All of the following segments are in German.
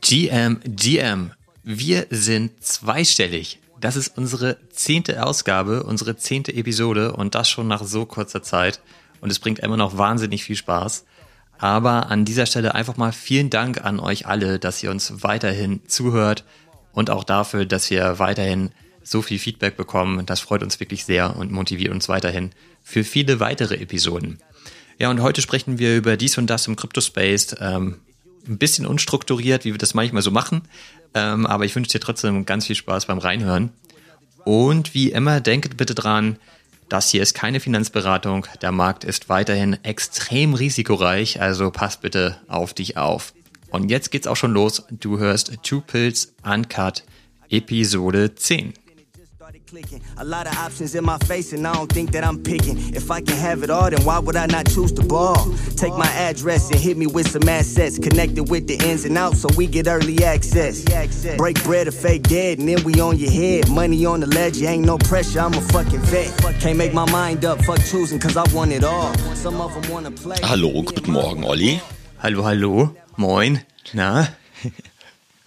GM, GM. Wir sind zweistellig. Das ist unsere zehnte Ausgabe, unsere zehnte Episode und das schon nach so kurzer Zeit. Und es bringt immer noch wahnsinnig viel Spaß. Aber an dieser Stelle einfach mal vielen Dank an euch alle, dass ihr uns weiterhin zuhört und auch dafür, dass wir weiterhin so viel Feedback bekommen. Das freut uns wirklich sehr und motiviert uns weiterhin für viele weitere Episoden. Ja, und heute sprechen wir über dies und das im Crypto-Space. Ähm, ein bisschen unstrukturiert, wie wir das manchmal so machen. Ähm, aber ich wünsche dir trotzdem ganz viel Spaß beim Reinhören. Und wie immer, denkt bitte dran, das hier ist keine Finanzberatung. Der Markt ist weiterhin extrem risikoreich, also pass bitte auf dich auf. Und jetzt geht's auch schon los. Du hörst Two Pills Uncut Episode 10. Clicking. A lot of options in my face, and I don't think that I'm picking. If I can have it all, then why would I not choose to ball? Take my address and hit me with some assets, connected with the ins and outs, so we get early access. Break bread or fake dead, and then we on your head. Money on the ledge, ain't no pressure, I'm a fucking vet. Can't make my mind up, fuck choosing, cause I want it all. Some of them wanna play. Hallo, guten Morgen, Olli. Hallo, hallo, moin. Na?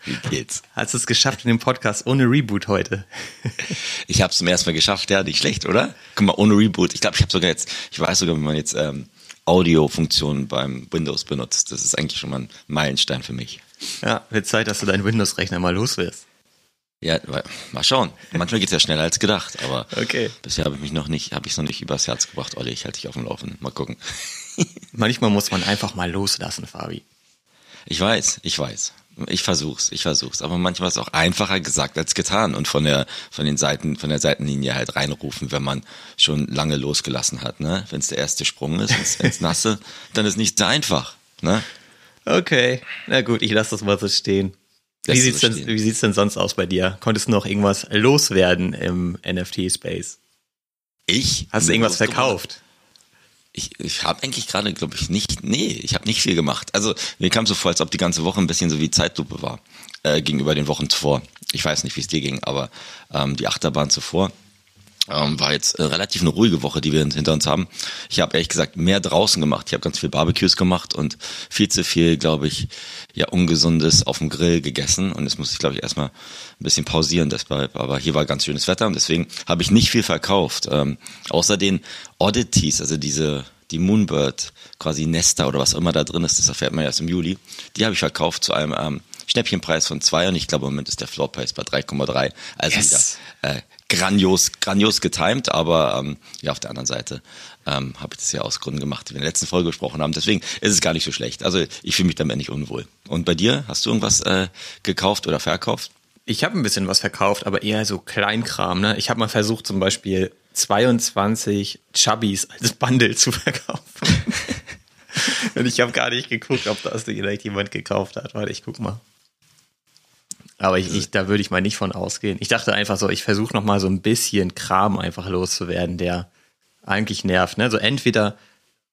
Wie geht's? Hast du es geschafft in dem Podcast ohne Reboot heute? ich habe es zum ersten Mal geschafft, ja, nicht schlecht, oder? Guck mal, ohne Reboot. Ich glaube, ich habe sogar jetzt, ich weiß sogar, wenn man jetzt ähm, Audio-Funktionen beim Windows benutzt, das ist eigentlich schon mal ein Meilenstein für mich. Ja, wird Zeit, dass du deinen Windows-Rechner mal los wirst. Ja, mal schauen. Manchmal geht's ja schneller als gedacht, aber okay. bisher habe ich mich noch nicht, habe ich noch nicht übers Herz gebracht. Olli, ich halte dich auf dem Laufen. Mal gucken. Manchmal muss man einfach mal loslassen, Fabi. Ich weiß, ich weiß. Ich versuch's, ich versuch's. Aber manchmal ist es auch einfacher gesagt als getan und von der, von den Seiten, von der Seitenlinie halt reinrufen, wenn man schon lange losgelassen hat, ne? Wenn es der erste Sprung ist, wenn es nasse, dann ist nicht so einfach, ne? Okay. Na gut, ich lasse das mal so stehen. Wie sieht's, so denn, wie sieht's denn sonst aus bei dir? Konntest du noch irgendwas loswerden im NFT-Space? Ich? Hast du irgendwas verkauft? Ich, ich habe eigentlich gerade, glaube ich, nicht, nee, ich habe nicht viel gemacht. Also mir kam so vor, als ob die ganze Woche ein bisschen so wie Zeitlupe war äh, gegenüber den Wochen zuvor. Ich weiß nicht, wie es dir ging, aber ähm, die Achterbahn zuvor ähm, war jetzt äh, relativ eine ruhige Woche, die wir hinter uns haben. Ich habe ehrlich gesagt mehr draußen gemacht. Ich habe ganz viel Barbecues gemacht und viel zu viel, glaube ich, ja ungesundes auf dem Grill gegessen. Und jetzt muss ich, glaube ich, erstmal ein bisschen pausieren deshalb. Aber hier war ganz schönes Wetter und deswegen habe ich nicht viel verkauft. Ähm, außer den Oddities, also diese die Moonbird quasi Nester oder was immer da drin ist, das erfährt man erst im Juli. Die habe ich verkauft zu einem ähm, Schnäppchenpreis von zwei und ich glaube im Moment ist der Floorpreis bei 3,3. Also yes. wieder äh, grandios, grandios getimed, aber ähm, ja, auf der anderen Seite ähm, habe ich das ja aus Gründen gemacht, die wir in der letzten Folge gesprochen haben. Deswegen ist es gar nicht so schlecht. Also ich fühle mich damit nicht unwohl. Und bei dir, hast du irgendwas äh, gekauft oder verkauft? Ich habe ein bisschen was verkauft, aber eher so Kleinkram. Ne? Ich habe mal versucht, zum Beispiel 22 Chubbies als Bundle zu verkaufen. Und ich habe gar nicht geguckt, ob das vielleicht jemand gekauft hat. Warte, ich guck mal. Aber ich, ich, da würde ich mal nicht von ausgehen. Ich dachte einfach so, ich versuche noch mal so ein bisschen Kram einfach loszuwerden, der eigentlich nervt. Ne? So entweder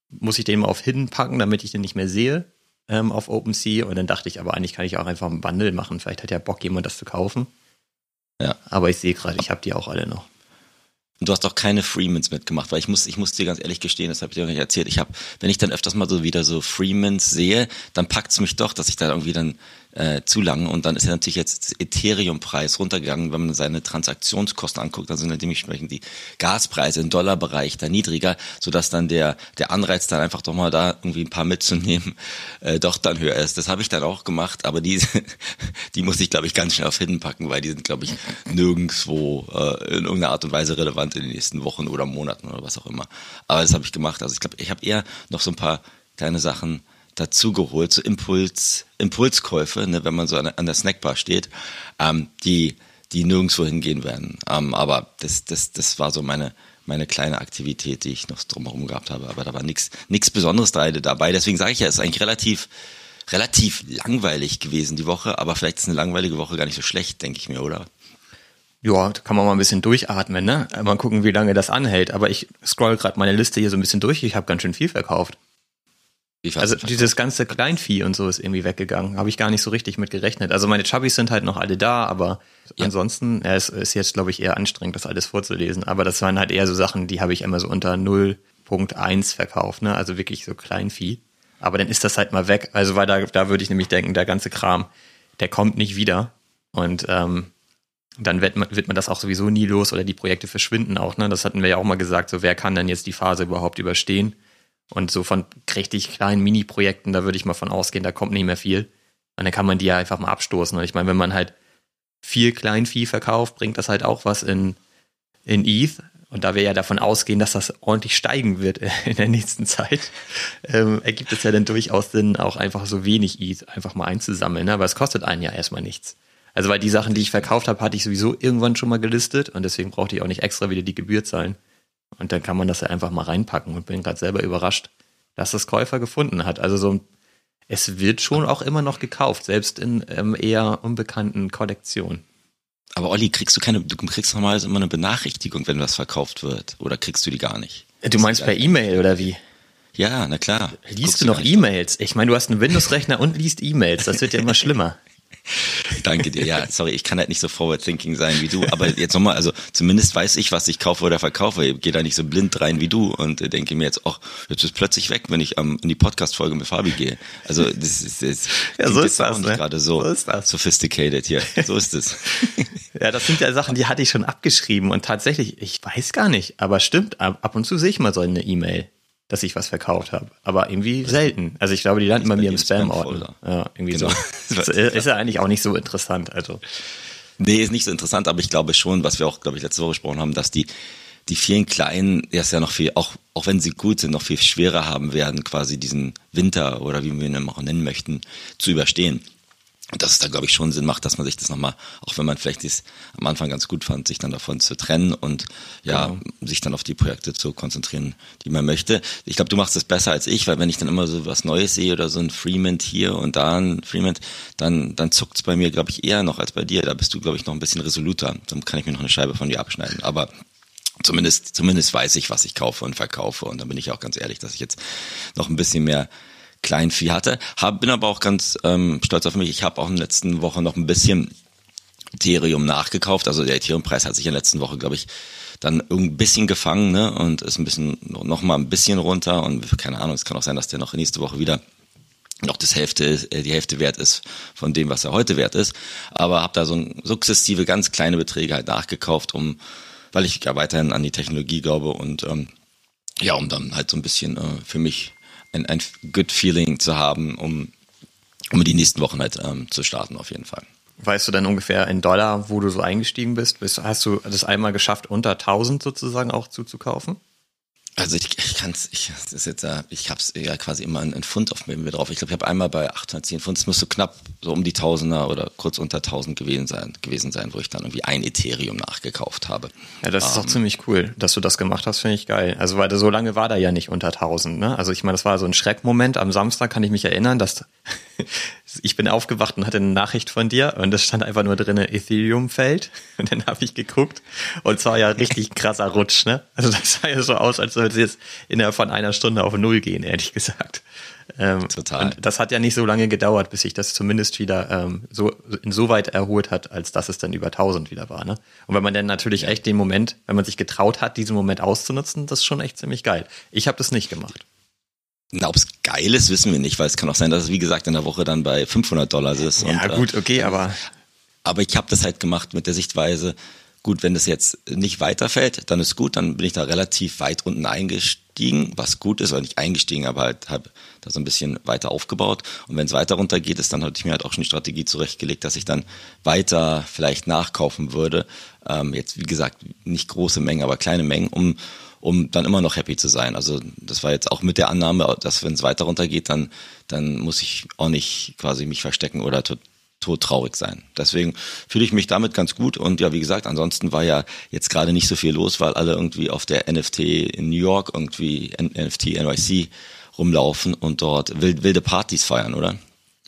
muss ich den mal auf Hidden packen, damit ich den nicht mehr sehe ähm, auf OpenSea. Und dann dachte ich, aber eigentlich kann ich auch einfach einen Bundle machen. Vielleicht hat ja Bock, jemand das zu kaufen. Ja. Aber ich sehe gerade, ich habe die auch alle noch. Und du hast auch keine Freemans mitgemacht, weil ich muss, ich muss dir ganz ehrlich gestehen, das habe ich dir noch nicht erzählt. Ich habe, wenn ich dann öfters mal so wieder so Freemans sehe, dann packt's mich doch, dass ich da irgendwie dann äh, zu lang. Und dann ist ja natürlich jetzt Ethereum-Preis runtergegangen. Wenn man seine Transaktionskosten anguckt, dann sind ja dementsprechend die Gaspreise im Dollarbereich da niedriger, sodass dann der, der Anreiz dann einfach doch mal da irgendwie ein paar mitzunehmen, äh, doch dann höher ist. Das habe ich dann auch gemacht, aber die, die muss ich, glaube ich, ganz schnell auf Hidden packen, weil die sind, glaube ich, nirgendwo äh, in irgendeiner Art und Weise relevant in den nächsten Wochen oder Monaten oder was auch immer. Aber das habe ich gemacht. Also ich glaube, ich habe eher noch so ein paar kleine Sachen dazugeholt, so Impuls, Impulskäufe, ne, wenn man so an, an der Snackbar steht, ähm, die, die nirgendwo hingehen werden. Ähm, aber das, das, das war so meine, meine kleine Aktivität, die ich noch drumherum gehabt habe. Aber da war nichts nichts Besonderes dabei. Deswegen sage ich ja, es ist eigentlich relativ, relativ langweilig gewesen die Woche, aber vielleicht ist eine langweilige Woche gar nicht so schlecht, denke ich mir, oder? Ja, da kann man mal ein bisschen durchatmen, ne? Mal gucken, wie lange das anhält. Aber ich scroll gerade meine Liste hier so ein bisschen durch. Ich habe ganz schön viel verkauft also dieses ganze Kleinvieh und so ist irgendwie weggegangen. Habe ich gar nicht so richtig mit gerechnet. Also meine Chubbies sind halt noch alle da, aber ja. ansonsten, ja, es ist jetzt, glaube ich, eher anstrengend, das alles vorzulesen. Aber das waren halt eher so Sachen, die habe ich immer so unter 0.1 verkauft, ne? Also wirklich so Kleinvieh. Aber dann ist das halt mal weg. Also weil da, da würde ich nämlich denken, der ganze Kram, der kommt nicht wieder. Und ähm, dann wird man, wird man das auch sowieso nie los oder die Projekte verschwinden auch. Ne? Das hatten wir ja auch mal gesagt, so wer kann denn jetzt die Phase überhaupt überstehen? Und so von richtig kleinen Mini-Projekten, da würde ich mal von ausgehen, da kommt nicht mehr viel. Und dann kann man die ja einfach mal abstoßen. Und ich meine, wenn man halt viel Kleinvieh verkauft, bringt das halt auch was in, in ETH. Und da wir ja davon ausgehen, dass das ordentlich steigen wird in der nächsten Zeit, ähm, ergibt es ja dann durchaus Sinn, auch einfach so wenig ETH einfach mal einzusammeln. Ne? Aber es kostet einen ja erstmal nichts. Also weil die Sachen, die ich verkauft habe, hatte ich sowieso irgendwann schon mal gelistet und deswegen brauchte ich auch nicht extra wieder die Gebühr zahlen. Und dann kann man das ja einfach mal reinpacken und bin gerade selber überrascht, dass das Käufer gefunden hat. Also so es wird schon auch immer noch gekauft, selbst in ähm, eher unbekannten Kollektionen. Aber Olli, kriegst du keine, du kriegst normalerweise immer eine Benachrichtigung, wenn was verkauft wird. Oder kriegst du die gar nicht? Du meinst per E-Mail oder wie? Ja, na klar. Liest Guckst du noch E-Mails? Ich meine, du hast einen Windows-Rechner und liest E-Mails. Das wird ja immer schlimmer. Danke dir. Ja, sorry, ich kann halt nicht so forward thinking sein wie du. Aber jetzt nochmal, also zumindest weiß ich, was ich kaufe oder verkaufe. Ich gehe da nicht so blind rein wie du und denke mir jetzt, ach, jetzt ist plötzlich weg, wenn ich ähm, in die Podcast-Folge mit Fabi gehe. Also das ist, das ja, so ist das, ne? gerade so, so ist das. sophisticated hier. So ist es. ja, das sind ja Sachen, die hatte ich schon abgeschrieben und tatsächlich, ich weiß gar nicht, aber stimmt, ab und zu sehe ich mal so eine E-Mail dass ich was verkauft habe. Aber irgendwie selten. Also ich glaube, die landen bei mir im Spam-Ordner. Ja, irgendwie genau. so. ist ja eigentlich auch nicht so interessant. Also. Nee, ist nicht so interessant, aber ich glaube schon, was wir auch, glaube ich, letzte Woche gesprochen haben, dass die, die vielen Kleinen erst ja noch viel, auch, auch wenn sie gut sind, noch viel schwerer haben werden, quasi diesen Winter oder wie wir ihn auch nennen möchten, zu überstehen. Und dass es da, glaube ich, schon Sinn macht, dass man sich das nochmal, auch wenn man vielleicht das am Anfang ganz gut fand, sich dann davon zu trennen und ja, genau. sich dann auf die Projekte zu konzentrieren, die man möchte. Ich glaube, du machst das besser als ich, weil wenn ich dann immer so was Neues sehe oder so ein Freeman hier und da ein Freeman, dann, dann zuckt's bei mir, glaube ich, eher noch als bei dir. Da bist du, glaube ich, noch ein bisschen resoluter. Dann kann ich mir noch eine Scheibe von dir abschneiden. Aber zumindest, zumindest weiß ich, was ich kaufe und verkaufe. Und dann bin ich auch ganz ehrlich, dass ich jetzt noch ein bisschen mehr Kleinvieh hatte. Hab, bin aber auch ganz ähm, stolz auf mich. Ich habe auch in der letzten Woche noch ein bisschen Ethereum nachgekauft. Also der Ethereum-Preis hat sich in der letzten Woche, glaube ich, dann ein bisschen gefangen ne? und ist ein bisschen noch mal ein bisschen runter. Und keine Ahnung, es kann auch sein, dass der noch nächste Woche wieder noch das Hälfte, äh, die Hälfte wert ist von dem, was er heute wert ist. Aber habe da so ein sukzessive ganz kleine Beträge halt nachgekauft, um, weil ich ja weiterhin an die Technologie glaube und ähm, ja, um dann halt so ein bisschen äh, für mich ein, ein good feeling zu haben, um, um die nächsten Wochen halt ähm, zu starten auf jeden Fall. Weißt du dann ungefähr in Dollar, wo du so eingestiegen bist? Hast du das einmal geschafft, unter 1000 sozusagen auch zuzukaufen? Also ich, ich kann es, ich, das ist jetzt, ich habe es ja quasi immer ein Pfund auf mir drauf. Ich glaube, ich habe einmal bei 810 Pfund, es müsste knapp so um die Tausender oder kurz unter 1000 gewesen sein, gewesen sein, wo ich dann irgendwie ein Ethereum nachgekauft habe. Ja, das ist doch ähm, ziemlich cool, dass du das gemacht hast, finde ich geil. Also weil so lange war da ja nicht unter 1000, ne? Also ich meine, das war so ein Schreckmoment. Am Samstag kann ich mich erinnern, dass ich bin aufgewacht und hatte eine Nachricht von dir und es stand einfach nur drinne Ethereum fällt und dann habe ich geguckt und zwar ja richtig krasser Rutsch, ne? Also das sah ja so aus, als würde es jetzt innerhalb von einer Stunde auf Null gehen, ehrlich gesagt. Ähm, Total. Und das hat ja nicht so lange gedauert, bis sich das zumindest wieder ähm, so insoweit erholt hat, als dass es dann über 1000 wieder war. Ne? Und wenn man dann natürlich echt den Moment, wenn man sich getraut hat, diesen Moment auszunutzen, das ist schon echt ziemlich geil. Ich habe das nicht gemacht. Na, ob es geil ist, wissen wir nicht, weil es kann auch sein, dass es wie gesagt in der Woche dann bei 500 Dollar ist. Ja und, gut, okay, aber aber ich habe das halt gemacht mit der Sichtweise, gut, wenn das jetzt nicht weiterfällt, dann ist gut, dann bin ich da relativ weit unten eingestiegen, was gut ist, weil nicht eingestiegen, aber halt habe da so ein bisschen weiter aufgebaut. Und wenn es weiter runter geht, ist dann hatte ich mir halt auch schon die Strategie zurechtgelegt, dass ich dann weiter vielleicht nachkaufen würde. Ähm, jetzt wie gesagt nicht große Mengen, aber kleine Mengen, um um dann immer noch happy zu sein. Also das war jetzt auch mit der Annahme, dass wenn es weiter runtergeht, dann, dann muss ich auch nicht quasi mich verstecken oder todtraurig sein. Deswegen fühle ich mich damit ganz gut und ja, wie gesagt, ansonsten war ja jetzt gerade nicht so viel los, weil alle irgendwie auf der NFT in New York irgendwie NFT NYC rumlaufen und dort wilde Partys feiern, oder?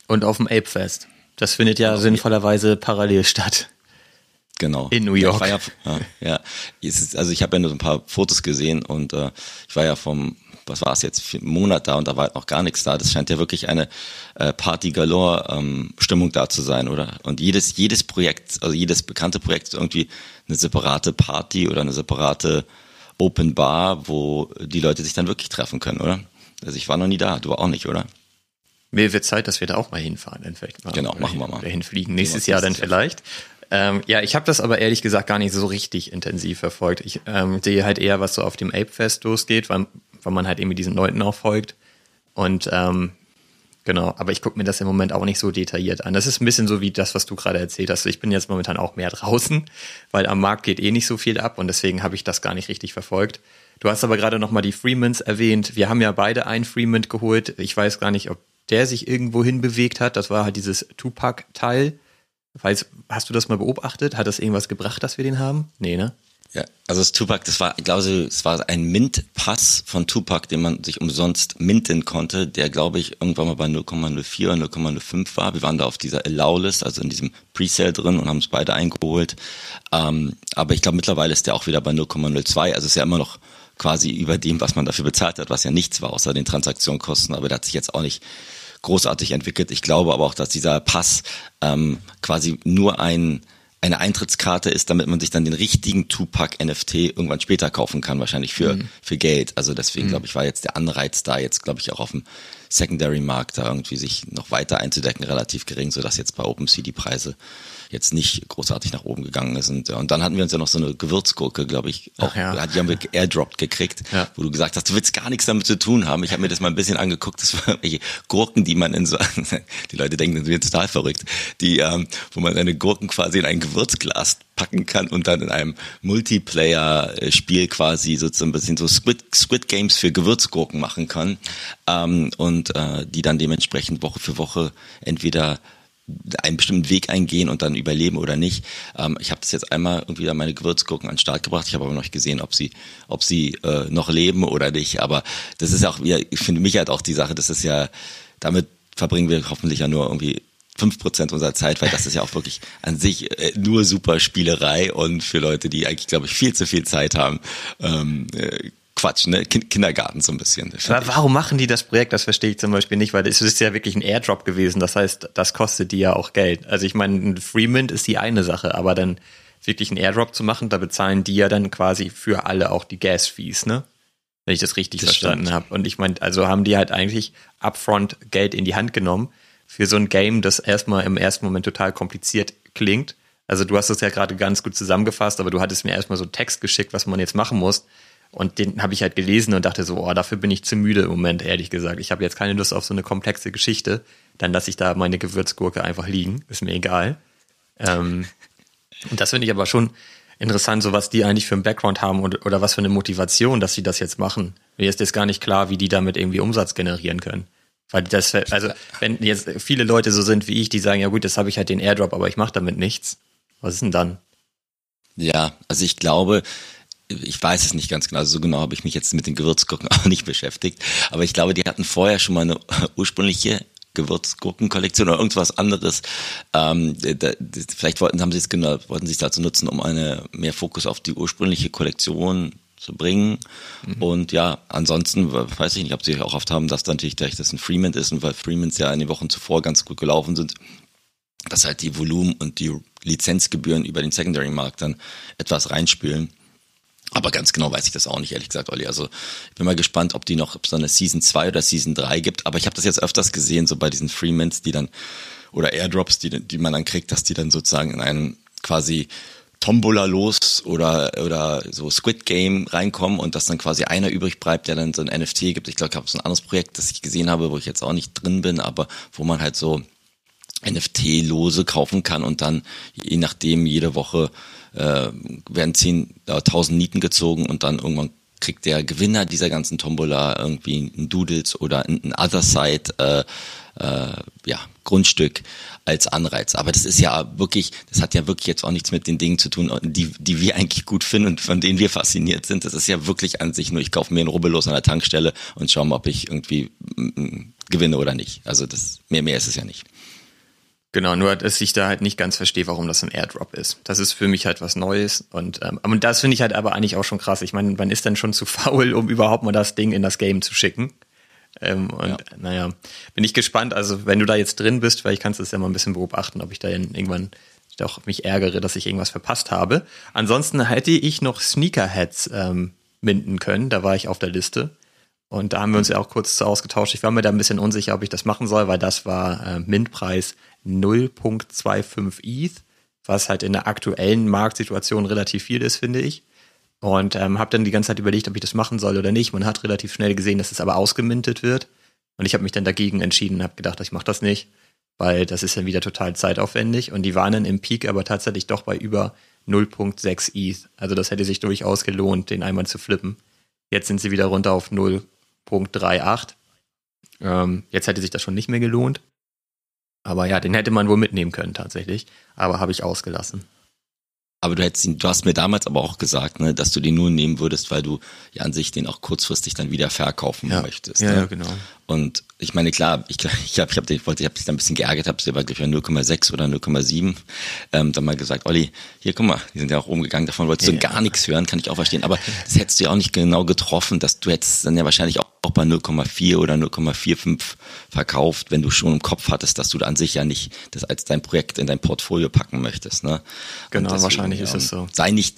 Und auf dem Ape Fest. Das findet ja genau. sinnvollerweise parallel statt. Genau. In New York. Ja, ja, ja. also ich habe ja nur so ein paar Fotos gesehen und äh, ich war ja vom, was war es jetzt, einen Monat da und da war halt noch gar nichts da. Das scheint ja wirklich eine äh, Party Galore ähm, Stimmung da zu sein, oder? Und jedes, jedes Projekt, also jedes bekannte Projekt ist irgendwie eine separate Party oder eine separate Open Bar, wo die Leute sich dann wirklich treffen können, oder? Also ich war noch nie da, du auch nicht, oder? Mir wird Zeit, dass wir da auch mal hinfahren, dann vielleicht mal. Genau, machen wir mal. Hinfliegen. Nächstes Jahr dann vielleicht. Ähm, ja, ich habe das aber ehrlich gesagt gar nicht so richtig intensiv verfolgt. Ich ähm, sehe halt eher, was so auf dem Ape-Fest losgeht, weil, weil man halt irgendwie diesen Leuten auch folgt. Und ähm, genau, aber ich gucke mir das im Moment auch nicht so detailliert an. Das ist ein bisschen so wie das, was du gerade erzählt hast. Ich bin jetzt momentan auch mehr draußen, weil am Markt geht eh nicht so viel ab und deswegen habe ich das gar nicht richtig verfolgt. Du hast aber gerade nochmal die Freemans erwähnt. Wir haben ja beide einen Freeman geholt. Ich weiß gar nicht, ob der sich irgendwo hin bewegt hat. Das war halt dieses Tupac-Teil. Weiß, hast du das mal beobachtet? Hat das irgendwas gebracht, dass wir den haben? Nee, ne? Ja, also das Tupac, das war, ich glaube, es war ein Mint-Pass von Tupac, den man sich umsonst minten konnte, der, glaube ich, irgendwann mal bei 0,04 oder 0,05 war. Wir waren da auf dieser Allow-List, also in diesem Presale drin und haben es beide eingeholt. Ähm, aber ich glaube, mittlerweile ist der auch wieder bei 0,02. Also ist ja immer noch quasi über dem, was man dafür bezahlt hat, was ja nichts war, außer den Transaktionskosten. Aber der hat sich jetzt auch nicht großartig entwickelt. Ich glaube aber auch, dass dieser Pass ähm, quasi nur ein eine Eintrittskarte ist, damit man sich dann den richtigen Tupac NFT irgendwann später kaufen kann, wahrscheinlich für, mhm. für Geld. Also deswegen, mhm. glaube ich, war jetzt der Anreiz da jetzt, glaube ich, auch auf dem Secondary-Markt da irgendwie sich noch weiter einzudecken, relativ gering, sodass jetzt bei OpenSea die Preise jetzt nicht großartig nach oben gegangen sind. Und dann hatten wir uns ja noch so eine Gewürzgurke, glaube ich, auch, ja. die haben wir airdropped gekriegt, ja. wo du gesagt hast, du willst gar nichts damit zu tun haben. Ich habe mir das mal ein bisschen angeguckt, das waren welche Gurken, die man in so, die Leute denken, das wird total verrückt, die, ähm, wo man seine Gurken quasi in ein Gewürzglas packen kann und dann in einem Multiplayer-Spiel quasi sozusagen ein bisschen so Squid, Squid Games für Gewürzgurken machen kann ähm, und äh, die dann dementsprechend Woche für Woche entweder einen bestimmten Weg eingehen und dann überleben oder nicht. Ähm, ich habe das jetzt einmal irgendwie an meine Gewürzgurken an den Start gebracht. Ich habe aber noch nicht gesehen, ob sie, ob sie äh, noch leben oder nicht. Aber das ist auch, ja, ich finde mich halt auch die Sache, das ist ja, damit verbringen wir hoffentlich ja nur irgendwie fünf Prozent unserer Zeit, weil das ist ja auch wirklich an sich äh, nur super Spielerei und für Leute, die eigentlich, glaube ich, viel zu viel Zeit haben, ähm, äh, Quatsch, ne? Kindergarten so ein bisschen. Warum machen die das Projekt? Das verstehe ich zum Beispiel nicht, weil es ist ja wirklich ein Airdrop gewesen. Das heißt, das kostet die ja auch Geld. Also ich meine, ein Freemint ist die eine Sache, aber dann wirklich einen Airdrop zu machen, da bezahlen die ja dann quasi für alle auch die Gas-Fees, ne? Wenn ich das richtig das verstanden habe. Und ich meine, also haben die halt eigentlich upfront Geld in die Hand genommen für so ein Game, das erstmal im ersten Moment total kompliziert klingt. Also du hast es ja gerade ganz gut zusammengefasst, aber du hattest mir erstmal so Text geschickt, was man jetzt machen muss. Und den habe ich halt gelesen und dachte so, oh, dafür bin ich zu müde im Moment, ehrlich gesagt. Ich habe jetzt keine Lust auf so eine komplexe Geschichte. Dann lasse ich da meine Gewürzgurke einfach liegen. Ist mir egal. Ähm, und das finde ich aber schon interessant, so was die eigentlich für einen Background haben und, oder was für eine Motivation, dass sie das jetzt machen. Mir ist jetzt gar nicht klar, wie die damit irgendwie Umsatz generieren können. Weil das, also wenn jetzt viele Leute so sind wie ich, die sagen, ja gut, das habe ich halt den Airdrop, aber ich mache damit nichts. Was ist denn dann? Ja, also ich glaube, ich weiß es nicht ganz genau, also so genau habe ich mich jetzt mit den Gewürzgurken auch nicht beschäftigt, aber ich glaube, die hatten vorher schon mal eine ursprüngliche Gewürzgurkenkollektion oder irgendwas anderes. Ähm, da, vielleicht wollten, haben sie es genau, wollten sie es dazu nutzen, um eine mehr Fokus auf die ursprüngliche Kollektion zu bringen. Mhm. Und ja, ansonsten weiß ich nicht, ob sie auch oft haben, dass dann natürlich gleich das ein Freeman ist und weil Freemans ja in den Wochen zuvor ganz gut gelaufen sind, dass halt die Volumen und die Lizenzgebühren über den Secondary-Markt dann etwas reinspielen. Aber ganz genau weiß ich das auch nicht, ehrlich gesagt, Olli. Also ich bin mal gespannt, ob die noch, ob es so eine Season 2 oder Season 3 gibt. Aber ich habe das jetzt öfters gesehen, so bei diesen Freemans, die dann, oder Airdrops, die, die man dann kriegt, dass die dann sozusagen in einen quasi Tombola los oder, oder so Squid Game reinkommen und dass dann quasi einer übrig bleibt, der dann so ein NFT gibt. Ich glaube, ich habe so ein anderes Projekt, das ich gesehen habe, wo ich jetzt auch nicht drin bin, aber wo man halt so NFT-Lose kaufen kann und dann je nachdem jede Woche äh, werden 10.000 äh, Nieten gezogen und dann irgendwann kriegt der Gewinner dieser ganzen Tombola irgendwie ein Doodles oder ein Other Side äh, äh, ja, Grundstück als Anreiz. Aber das ist ja wirklich, das hat ja wirklich jetzt auch nichts mit den Dingen zu tun, die, die wir eigentlich gut finden und von denen wir fasziniert sind. Das ist ja wirklich an sich nur, ich kaufe mir einen Rubbellos an der Tankstelle und schaue mal, ob ich irgendwie mm, mm, gewinne oder nicht. Also das mehr, mehr ist es ja nicht. Genau, nur dass ich da halt nicht ganz verstehe, warum das ein Airdrop ist. Das ist für mich halt was Neues und ähm, und das finde ich halt aber eigentlich auch schon krass. Ich meine, man ist dann schon zu faul, um überhaupt mal das Ding in das Game zu schicken. Ähm, und ja. naja, bin ich gespannt. Also wenn du da jetzt drin bist, weil ich kannst es ja mal ein bisschen beobachten, ob ich da irgendwann doch mich ärgere, dass ich irgendwas verpasst habe. Ansonsten hätte ich noch Sneakerheads ähm, minden können. Da war ich auf der Liste. Und da haben wir uns ja auch kurz zu ausgetauscht. Ich war mir da ein bisschen unsicher, ob ich das machen soll, weil das war äh, Mintpreis 0.25 ETH, was halt in der aktuellen Marktsituation relativ viel ist, finde ich. Und ähm, habe dann die ganze Zeit überlegt, ob ich das machen soll oder nicht. Man hat relativ schnell gesehen, dass es aber ausgemintet wird. Und ich habe mich dann dagegen entschieden und habe gedacht, ich mache das nicht, weil das ist dann wieder total zeitaufwendig. Und die waren dann im Peak aber tatsächlich doch bei über 0.6 ETH. Also das hätte sich durchaus gelohnt, den einmal zu flippen. Jetzt sind sie wieder runter auf 0.38. Ähm, jetzt hätte sich das schon nicht mehr gelohnt. Aber ja, den hätte man wohl mitnehmen können tatsächlich. Aber habe ich ausgelassen. Aber du hättest ihn, du hast mir damals aber auch gesagt, ne, dass du den nur nehmen würdest, weil du ja an sich den auch kurzfristig dann wieder verkaufen ja. möchtest. Ja, ne? ja, genau. Und ich meine, klar, ich ich habe, ich habe, ich wollte, ich habe dich da ein bisschen geärgert, habe dir war glaube ich 0,6 oder 0,7, ähm, dann mal gesagt, Olli, hier guck mal, die sind ja auch umgegangen, davon wolltest du Ja. gar nichts hören, kann ich auch verstehen. Aber das hättest du ja auch nicht genau getroffen, dass du hättest dann ja wahrscheinlich auch, bei 0,4 oder 0,45 verkauft, wenn du schon im Kopf hattest, dass du da an sich ja nicht das als dein Projekt in dein Portfolio packen möchtest. Ne? Genau, wahrscheinlich ist es so. Sei nicht,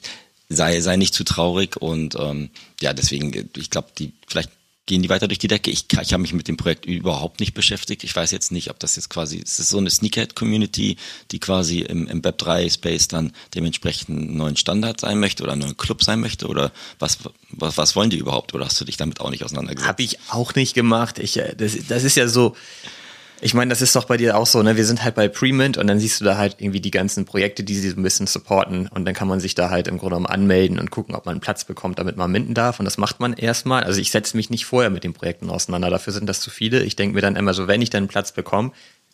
sei, sei nicht zu traurig und ähm, ja, deswegen, ich glaube, die vielleicht gehen die weiter durch die Decke. Ich, ich habe mich mit dem Projekt überhaupt nicht beschäftigt. Ich weiß jetzt nicht, ob das jetzt quasi, es ist so eine Sneakerhead-Community, die quasi im, im Web3-Space dann dementsprechend einen neuen Standard sein möchte oder einen neuen Club sein möchte oder was, was, was wollen die überhaupt oder hast du dich damit auch nicht auseinandergesetzt? Habe ich auch nicht gemacht. Ich, äh, das, das ist ja so, ich meine, das ist doch bei dir auch so, ne? Wir sind halt bei Premint und dann siehst du da halt irgendwie die ganzen Projekte, die sie so ein bisschen supporten und dann kann man sich da halt im Grunde genommen anmelden und gucken, ob man einen Platz bekommt, damit man minten darf und das macht man erstmal. Also ich setze mich nicht vorher mit den Projekten auseinander, dafür sind das zu viele. Ich denke mir dann immer so, wenn ich dann einen Platz bekomme,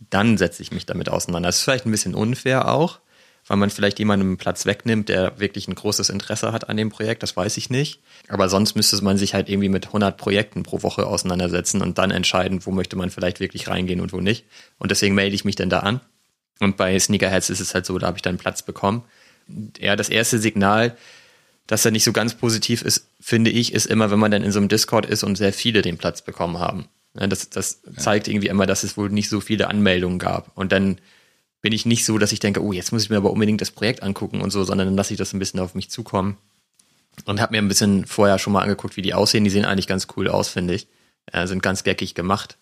dann setze ich mich damit auseinander. Das ist vielleicht ein bisschen unfair auch, weil man vielleicht jemandem einen Platz wegnimmt, der wirklich ein großes Interesse hat an dem Projekt, das weiß ich nicht. Aber sonst müsste man sich halt irgendwie mit 100 Projekten pro Woche auseinandersetzen und dann entscheiden, wo möchte man vielleicht wirklich reingehen und wo nicht. Und deswegen melde ich mich dann da an. Und bei Sneakerheads ist es halt so, da habe ich dann Platz bekommen. Ja, das erste Signal, dass er nicht so ganz positiv ist, finde ich, ist immer, wenn man dann in so einem Discord ist und sehr viele den Platz bekommen haben. Ja, Das, das zeigt irgendwie immer, dass es wohl nicht so viele Anmeldungen gab. Und dann bin ich nicht so, dass ich denke, oh, jetzt muss ich mir aber unbedingt das Projekt angucken und so, sondern dann lasse ich das ein bisschen auf mich zukommen. Und habe mir ein bisschen vorher schon mal angeguckt, wie die aussehen. Die sehen eigentlich ganz cool aus, finde ich. Äh, sind ganz geckig gemacht,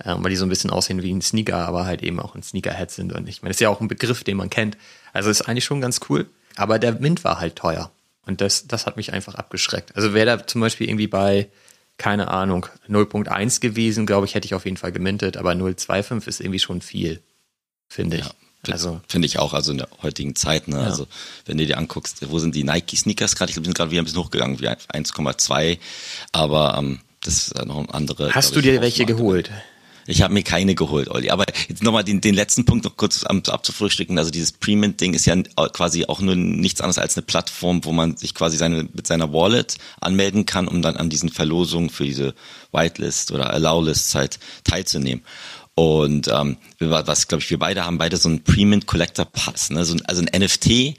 äh, weil die so ein bisschen aussehen wie ein Sneaker, aber halt eben auch ein Sneakerhead sind. Und ich meine, ist ja auch ein Begriff, den man kennt. Also ist eigentlich schon ganz cool. Aber der Mint war halt teuer. Und das, das hat mich einfach abgeschreckt. Also wäre da zum Beispiel irgendwie bei, keine Ahnung, 0.1 gewesen, glaube ich, hätte ich auf jeden Fall gemintet. Aber 0.25 ist irgendwie schon viel, finde ich. Ja. Also Finde ich auch, also in der heutigen Zeit, ne? Ja. Also wenn du dir anguckst, wo sind die Nike-Sneakers gerade? Ich glaube, die sind gerade wieder ein bisschen hochgegangen, wie 1,2, aber ähm, das ist noch ein andere. hast du dir welche geholt? Ich habe mir keine geholt, Olli. Aber jetzt nochmal den, den letzten Punkt noch kurz abzufrühstücken. Also dieses Premint-Ding ist ja quasi auch nur nichts anderes als eine Plattform, wo man sich quasi seine, mit seiner Wallet anmelden kann, um dann an diesen Verlosungen für diese Whitelist oder Allow-Lists halt teilzunehmen. Und ähm, was, glaube ich, wir beide haben beide so einen Premint Collector Pass, ne? so ein, also ein NFT,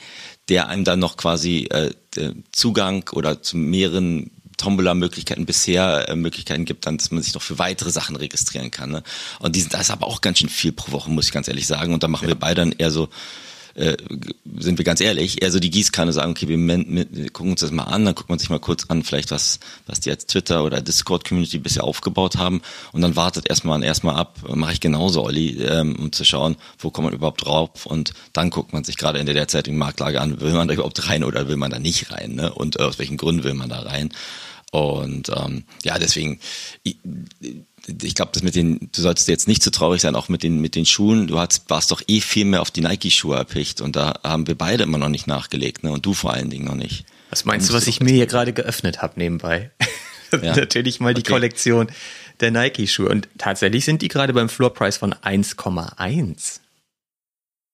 der einem dann noch quasi äh, Zugang oder zu mehreren Tombola-Möglichkeiten bisher äh, Möglichkeiten gibt, dann, dass man sich noch für weitere Sachen registrieren kann. Ne? Und die sind, das ist aber auch ganz schön viel pro Woche, muss ich ganz ehrlich sagen. Und da machen wir beide dann eher so, äh, sind wir ganz ehrlich, eher so die Gießkanne sagen, okay, wir, wir gucken uns das mal an, dann guckt man sich mal kurz an, vielleicht was, was die als Twitter oder Discord-Community bisher aufgebaut haben und dann wartet erstmal erstmal ab, mache ich genauso, Olli, ähm, um zu schauen, wo kommt man überhaupt drauf und dann guckt man sich gerade in der derzeitigen Marktlage an, will man da überhaupt rein oder will man da nicht rein ne? und äh, aus welchen Gründen will man da rein und ähm, ja, deswegen, ich, glaube, das mit den, du solltest jetzt nicht zu traurig sein, auch mit den, mit den Schuhen. Du hast, warst doch eh viel mehr auf die Nike-Schuhe erpicht und da haben wir beide immer noch nicht nachgelegt, ne? Und du vor allen Dingen noch nicht. Was meinst du, was ich mir hier gerade geöffnet habe nebenbei? Ja. Natürlich mal die Okay. Kollektion der Nike-Schuhe. Und tatsächlich sind die gerade beim Floorpreis von 1,1.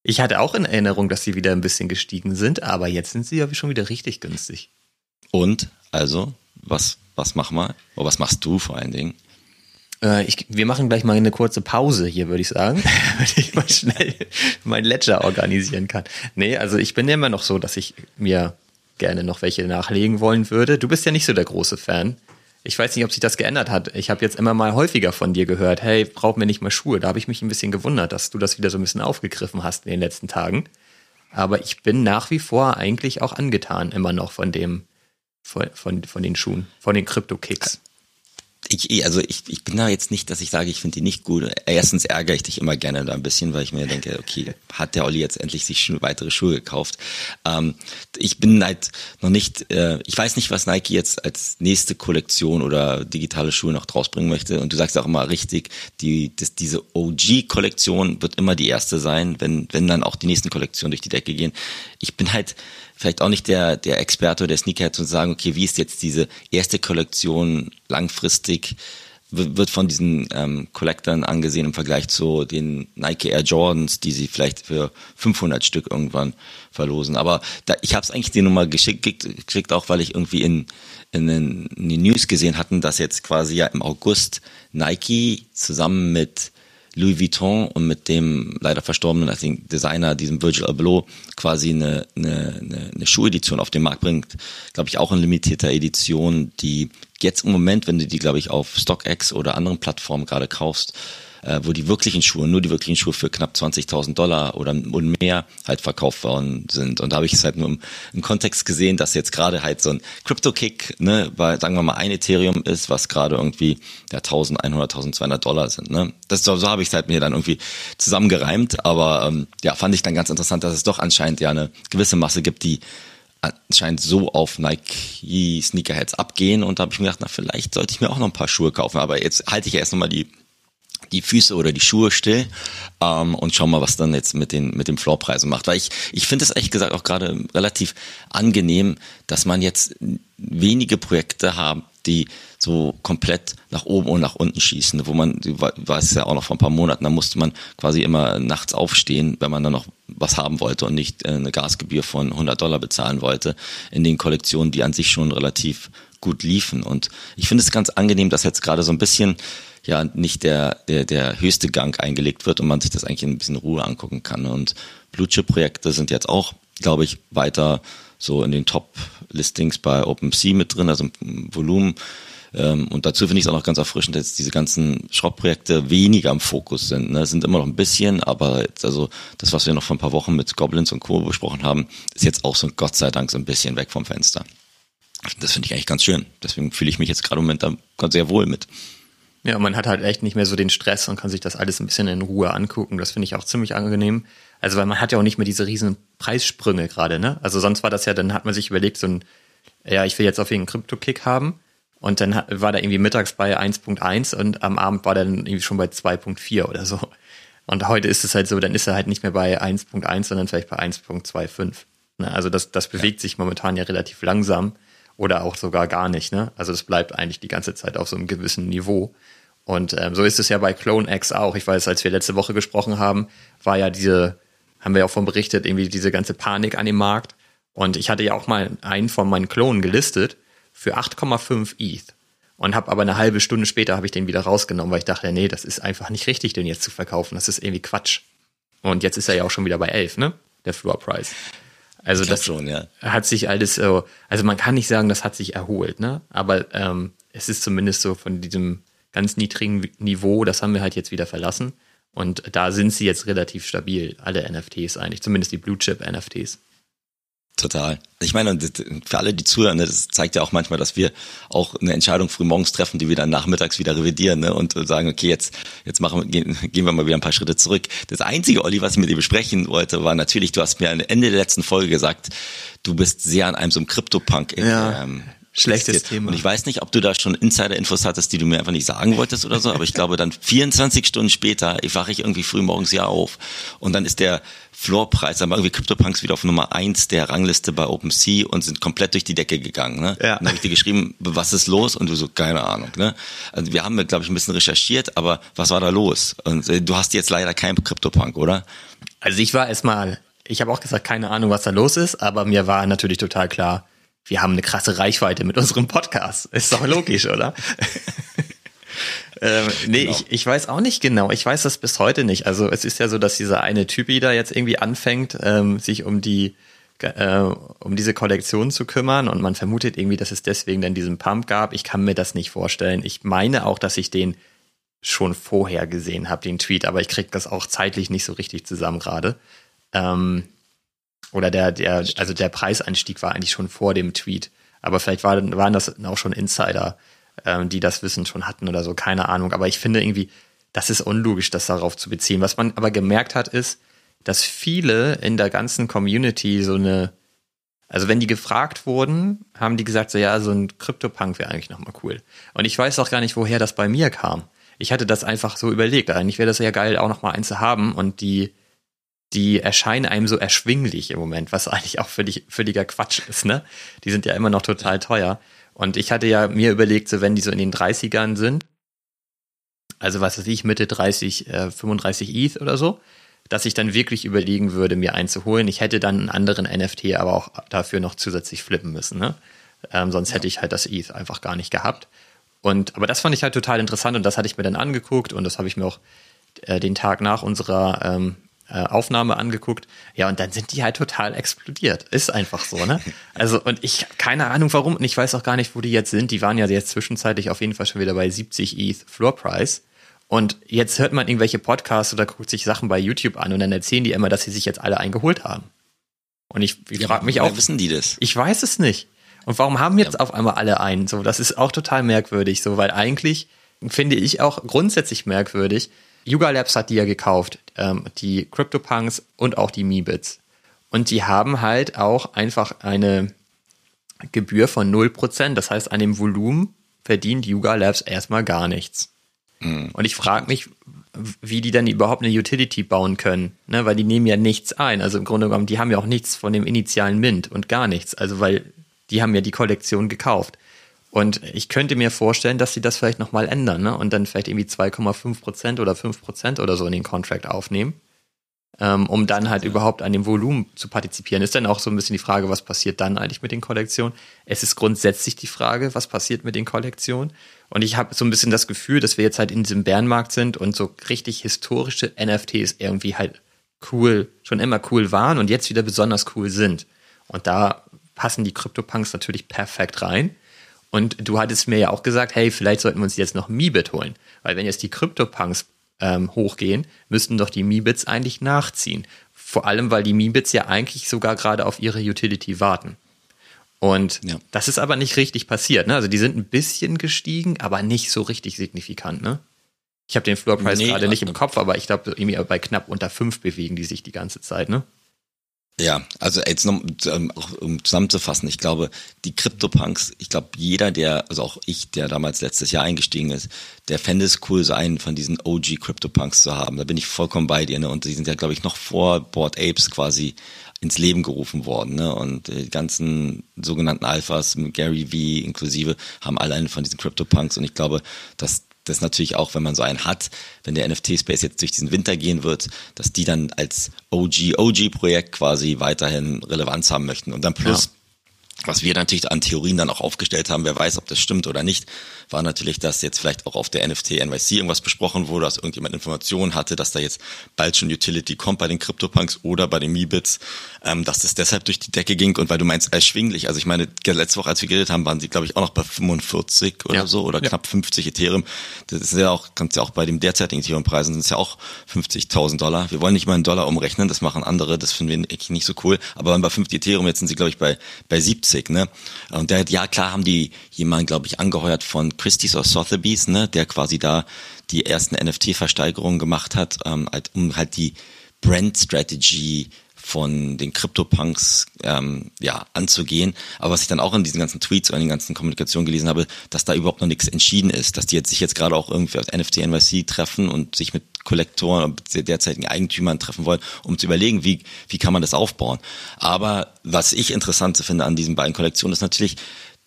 Ich hatte auch in Erinnerung, dass sie wieder ein bisschen gestiegen sind, aber jetzt sind sie ja schon wieder richtig günstig. Und, also, was, was mach mal? Oder was machst du vor allen Dingen? Äh, ich, wir machen gleich mal eine kurze Pause hier, würde ich sagen, damit ich mal schnell mein Ledger organisieren kann. Nee, also ich bin ja immer noch so, dass ich mir gerne noch welche nachlegen wollen würde. Du bist ja nicht so der große Fan. Ich weiß nicht, ob sich das geändert hat. Ich habe jetzt immer mal häufiger von dir gehört, hey, brauchen wir nicht mal Schuhe? Da habe ich mich ein bisschen gewundert, dass du das wieder so ein bisschen aufgegriffen hast in den letzten Tagen. Aber ich bin nach wie vor eigentlich auch angetan immer noch von dem, von, von, von den Schuhen, von den Crypto-Kicks. Ich, also ich, ich bin da jetzt nicht, dass ich sage, ich finde die nicht gut. Erstens ärgere ich dich immer gerne da ein bisschen, weil ich mir denke, okay, hat der Olli jetzt endlich sich schon weitere Schuhe gekauft? Ähm, ich bin halt noch nicht, äh, ich weiß nicht, was Nike jetzt als nächste Kollektion oder digitale Schuhe noch draus bringen möchte. Und du sagst auch immer richtig, die, das, diese OG-Kollektion wird immer die erste sein, wenn, wenn dann auch die nächsten Kollektionen durch die Decke gehen. Ich bin halt vielleicht auch nicht der, der Experte oder der Sneakerhead zu sagen, okay, wie ist jetzt diese erste Kollektion langfristig, wird von diesen ähm, Collectern angesehen im Vergleich zu den Nike Air Jordans, die sie vielleicht für 500 Stück irgendwann verlosen. Aber da, ich habe es eigentlich dir nochmal geschickt, geschickt, auch weil ich irgendwie in, in den News gesehen hatten, dass jetzt quasi ja im August Nike zusammen mit Louis Vuitton und mit dem leider verstorbenen Designer, diesem Virgil Abloh, quasi eine, eine, eine, eine Schuhedition auf den Markt bringt. Glaube ich auch in limitierter Edition, die jetzt im Moment, wenn du die, glaube ich, auf StockX oder anderen Plattformen gerade kaufst, äh, wo die wirklichen Schuhe, nur die wirklichen Schuhe für knapp 20.000 Dollar oder und mehr halt verkauft worden sind. Und da habe ich es halt nur im, im, Kontext gesehen, dass jetzt gerade halt so ein Crypto-Kick, ne, weil sagen wir mal ein Ethereum ist, was gerade irgendwie ja 1100, 1200 Dollar sind. Ne? Das so, so habe ich es halt mir dann irgendwie zusammengereimt, aber ähm, ja, fand ich dann ganz interessant, dass es doch anscheinend ja eine gewisse Masse gibt, die anscheinend so auf Nike Sneakerheads abgehen und da habe ich mir gedacht, na vielleicht sollte ich mir auch noch ein paar Schuhe kaufen, aber jetzt halte ich erst nochmal die die Füße oder die Schuhe still ähm, und schau mal, was dann jetzt mit den mit dem Floorpreisen macht. Weil ich ich finde es ehrlich gesagt auch gerade relativ angenehm, dass man jetzt wenige Projekte haben, die so komplett nach oben und nach unten schießen, wo man, du weißt ja auch noch vor ein paar Monaten, da musste man quasi immer nachts aufstehen, wenn man dann noch was haben wollte und nicht äh, eine Gasgebühr von 100 Dollar bezahlen wollte, in den Kollektionen, die an sich schon relativ gut liefen. Und ich finde es ganz angenehm, dass jetzt gerade so ein bisschen ja nicht der, der, der höchste Gang eingelegt wird und man sich das eigentlich in ein bisschen Ruhe angucken kann. Und Blue Chip Projekte sind jetzt auch, glaube ich, weiter so in den Top-Listings bei OpenSea mit drin, also im Volumen. Ähm, und dazu finde ich es auch noch ganz erfrischend, dass diese ganzen Schrottprojekte weniger im Fokus sind. Ne? Sind immer noch ein bisschen, aber jetzt, also das, was wir noch vor ein paar Wochen mit Goblins und Co. besprochen haben, ist jetzt auch so Gott sei Dank so ein bisschen weg vom Fenster. Das finde ich eigentlich ganz schön. Deswegen fühle ich mich jetzt gerade im Moment da sehr wohl mit. Ja, man hat halt echt nicht mehr so den Stress und kann sich das alles ein bisschen in Ruhe angucken. Das finde ich auch ziemlich angenehm. Also, weil man hat ja auch nicht mehr diese riesen Preissprünge gerade, ne? Also sonst war das ja, dann hat man sich überlegt, so ein, ja, ich will jetzt auf jeden Krypto-Kick haben. Und dann war da irgendwie mittags bei 1.1 und am Abend war der dann irgendwie schon bei 2.4 oder so. Und heute ist es halt so, dann ist er halt nicht mehr bei 1.1, sondern vielleicht bei 1.25. Ne? Also das, das bewegt ja. sich momentan ja relativ langsam oder auch sogar gar nicht. Ne? Also das bleibt eigentlich die ganze Zeit auf so einem gewissen Niveau. Und ähm, so ist es ja bei Clone X auch. Ich weiß, als wir letzte Woche gesprochen haben, war ja diese, haben wir ja auch von berichtet, irgendwie diese ganze Panik an dem Markt. Und ich hatte ja auch mal einen von meinen Klonen gelistet für 8,5 ETH. Und habe aber eine halbe Stunde später habe ich den wieder rausgenommen, weil ich dachte, nee, das ist einfach nicht richtig, den jetzt zu verkaufen. Das ist irgendwie Quatsch. Und jetzt ist er ja auch schon wieder bei 11, ne? Der Floor Price. Also das schon, ja. hat sich alles so, also man kann nicht sagen, das hat sich erholt, ne? Aber ähm, es ist zumindest so von diesem ganz niedrigen Niveau, das haben wir halt jetzt wieder verlassen. Und da sind sie jetzt relativ stabil, alle NFTs eigentlich, zumindest die Blue Chip NFTs. Total. Ich meine, für alle, die zuhören, ne, das zeigt ja auch manchmal, dass wir auch eine Entscheidung früh morgens treffen, die wir dann nachmittags wieder revidieren ne, und sagen, okay, jetzt, jetzt machen, gehen, gehen wir mal wieder ein paar Schritte zurück. Das einzige, Olli, was ich mit dir besprechen wollte, war natürlich, du hast mir am Ende der letzten Folge gesagt, du bist sehr an einem so einem Crypto-Punk ja. ähm, Schlechtes Thema. Und ich weiß nicht, ob du da schon Insider-Infos hattest, die du mir einfach nicht sagen wolltest oder so, aber ich glaube dann 24 Stunden später ich wache ich irgendwie früh morgens ja auf und dann ist der Floorpreis, dann war irgendwie CryptoPunks wieder auf Nummer eins der Rangliste bei OpenSea und sind komplett durch die Decke gegangen. Ne? Ja. Dann habe ich dir geschrieben, was ist los? Und du so, keine Ahnung. Ne? Also wir haben, glaube ich, ein bisschen recherchiert, aber was war da los? Und äh, du hast jetzt leider kein CryptoPunk, oder? Also ich war erstmal, ich habe auch gesagt, keine Ahnung, was da los ist, aber mir war natürlich total klar, wir haben eine krasse Reichweite mit unserem Podcast. Ist doch logisch, oder? ähm, nee, genau. ich, ich weiß auch nicht genau. Ich weiß das bis heute nicht. Also es ist ja so, dass dieser eine Typi da jetzt irgendwie anfängt, ähm, sich um die äh, um diese Kollektion zu kümmern und man vermutet irgendwie, dass es deswegen dann diesen Pump gab. Ich kann mir das nicht vorstellen. Ich meine auch, dass ich den schon vorher gesehen habe, den Tweet, aber ich krieg das auch zeitlich nicht so richtig zusammen gerade. Ähm, oder der, der, also der Preisanstieg war eigentlich schon vor dem Tweet. Aber vielleicht war, waren das auch schon Insider, ähm, die das Wissen schon hatten oder so, keine Ahnung. Aber ich finde irgendwie, das ist unlogisch, das darauf zu beziehen. Was man aber gemerkt hat, ist, dass viele in der ganzen Community so eine, also wenn die gefragt wurden, haben die gesagt, so ja, so ein Crypto-Punk wäre eigentlich nochmal cool. Und ich weiß auch gar nicht, woher das bei mir kam. Ich hatte das einfach so überlegt. Eigentlich wäre das ja geil, auch nochmal eins zu haben. Und die, die erscheinen einem so erschwinglich im Moment, was eigentlich auch völlig, völliger Quatsch ist, ne? Die sind ja immer noch total teuer. Und ich hatte ja mir überlegt, so wenn die so in den 30ern sind, also was weiß ich, Mitte 30, äh, 35 ETH oder so, dass ich dann wirklich überlegen würde, mir einzuholen. Ich hätte dann einen anderen NFT aber auch dafür noch zusätzlich flippen müssen. Ne? Ähm, sonst ja. hätte ich halt das ETH einfach gar nicht gehabt. Und aber das fand ich halt total interessant und das hatte ich mir dann angeguckt und das habe ich mir auch äh, den Tag nach unserer ähm, äh, Aufnahme angeguckt. Ja, und dann sind die halt total explodiert. Ist einfach so, ne? Also, und ich, keine Ahnung warum, und ich weiß auch gar nicht, wo die jetzt sind. Die waren ja jetzt zwischenzeitlich auf jeden Fall schon wieder bei 70 ETH Floor Price. Und jetzt hört man irgendwelche Podcasts oder guckt sich Sachen bei YouTube an und dann erzählen die immer, dass sie sich jetzt alle eingeholt haben. Und ich, ich ja, frage mich auch. wissen die das? Ich weiß es nicht. Und warum haben jetzt ja. auf einmal alle einen? So, das ist auch total merkwürdig, so, weil eigentlich finde ich auch grundsätzlich merkwürdig. Yuga Labs hat die ja gekauft, ähm, die CryptoPunks und auch die Meebits. Und die haben halt auch einfach eine Gebühr von 0%. Das heißt, an dem Volumen verdient Yuga Labs erstmal gar nichts. Mhm. Und ich frage mich, wie die dann überhaupt eine Utility bauen können, ne? weil die nehmen ja nichts ein. Also im Grunde genommen, die haben ja auch nichts von dem initialen Mint und gar nichts. Also weil die haben ja die Kollektion gekauft. Und ich könnte mir vorstellen, dass sie das vielleicht nochmal ändern ne? und dann vielleicht irgendwie 2,5 Prozent oder 5 Prozent oder so in den Contract aufnehmen, ähm, um dann halt ja. überhaupt an dem Volumen zu partizipieren. Ist dann auch so ein bisschen die Frage, was passiert dann eigentlich mit den Kollektionen? Es ist grundsätzlich die Frage, was passiert mit den Kollektionen? Und ich habe so ein bisschen das Gefühl, dass wir jetzt halt in diesem Bärenmarkt sind und so richtig historische NFTs irgendwie halt cool, schon immer cool waren und jetzt wieder besonders cool sind. Und da passen die CryptoPunks natürlich perfekt rein. Und du hattest mir ja auch gesagt, hey, vielleicht sollten wir uns jetzt noch Meebit holen. Weil wenn jetzt die CryptoPunks ähm, hochgehen, müssten doch die Meebits eigentlich nachziehen. Vor allem, weil die Meebits ja eigentlich sogar gerade auf ihre Utility warten. Und ja. das ist aber nicht richtig passiert. Ne? Also die sind ein bisschen gestiegen, aber nicht so richtig signifikant. Ne? Ich habe den Floorpreis nee, gerade nicht im Kopf, aber ich glaube, irgendwie bei knapp unter fünf bewegen die sich die ganze Zeit. Ne? Ja, also jetzt noch ähm, um zusammenzufassen, ich glaube, die Crypto-Punks, ich glaube, jeder, der, also auch ich, der damals letztes Jahr eingestiegen ist, der fände es cool, so einen von diesen OG Crypto-Punks zu haben. Da bin ich vollkommen bei dir, ne? Und die sind ja, glaube ich, noch vor Board Apes quasi ins Leben gerufen worden. Ne? Und die ganzen sogenannten Alphas, Gary V inklusive, haben alle einen von diesen Crypto-Punks. Und ich glaube, dass das natürlich auch, wenn man so einen hat, wenn der NFT-Space jetzt durch diesen Winter gehen wird, dass die dann als OG-OG-Projekt quasi weiterhin Relevanz haben möchten. Und dann plus ja was wir natürlich an Theorien dann auch aufgestellt haben, wer weiß, ob das stimmt oder nicht, war natürlich, dass jetzt vielleicht auch auf der NFT NYC irgendwas besprochen wurde, dass irgendjemand Informationen hatte, dass da jetzt bald schon Utility kommt bei den CryptoPunks oder bei den Meebits, ähm, dass das deshalb durch die Decke ging und weil du meinst erschwinglich, also ich meine, letzte Woche, als wir geredet haben, waren sie, glaube ich, auch noch bei 45 oder ja. so oder ja. knapp 50 Ethereum. Das ist ja auch, kannst ja auch bei dem derzeitigen Ethereum-Preisen sind es ja auch 50.000 Dollar. Wir wollen nicht mal einen Dollar umrechnen, das machen andere, das finden wir eigentlich nicht so cool, aber bei 50 Ethereum, jetzt sind sie, glaube ich, bei, bei 70 Leipzig, ne? Und der, ja klar haben die jemanden, glaube ich, angeheuert von Christie's or Sotheby's, ne? Der quasi da die ersten NFT-Versteigerungen gemacht hat, ähm, halt, um halt die Brand Strategy von den CryptoPunks ähm, ja, anzugehen. Aber was ich dann auch in diesen ganzen Tweets und in den ganzen Kommunikationen gelesen habe, dass da überhaupt noch nichts entschieden ist, dass die jetzt sich jetzt gerade auch irgendwie auf NFT NYC treffen und sich mit Kollektoren und derzeitigen Eigentümern treffen wollen, um zu überlegen, wie, wie kann man das aufbauen. Aber was ich interessant finde an diesen beiden Kollektionen ist natürlich,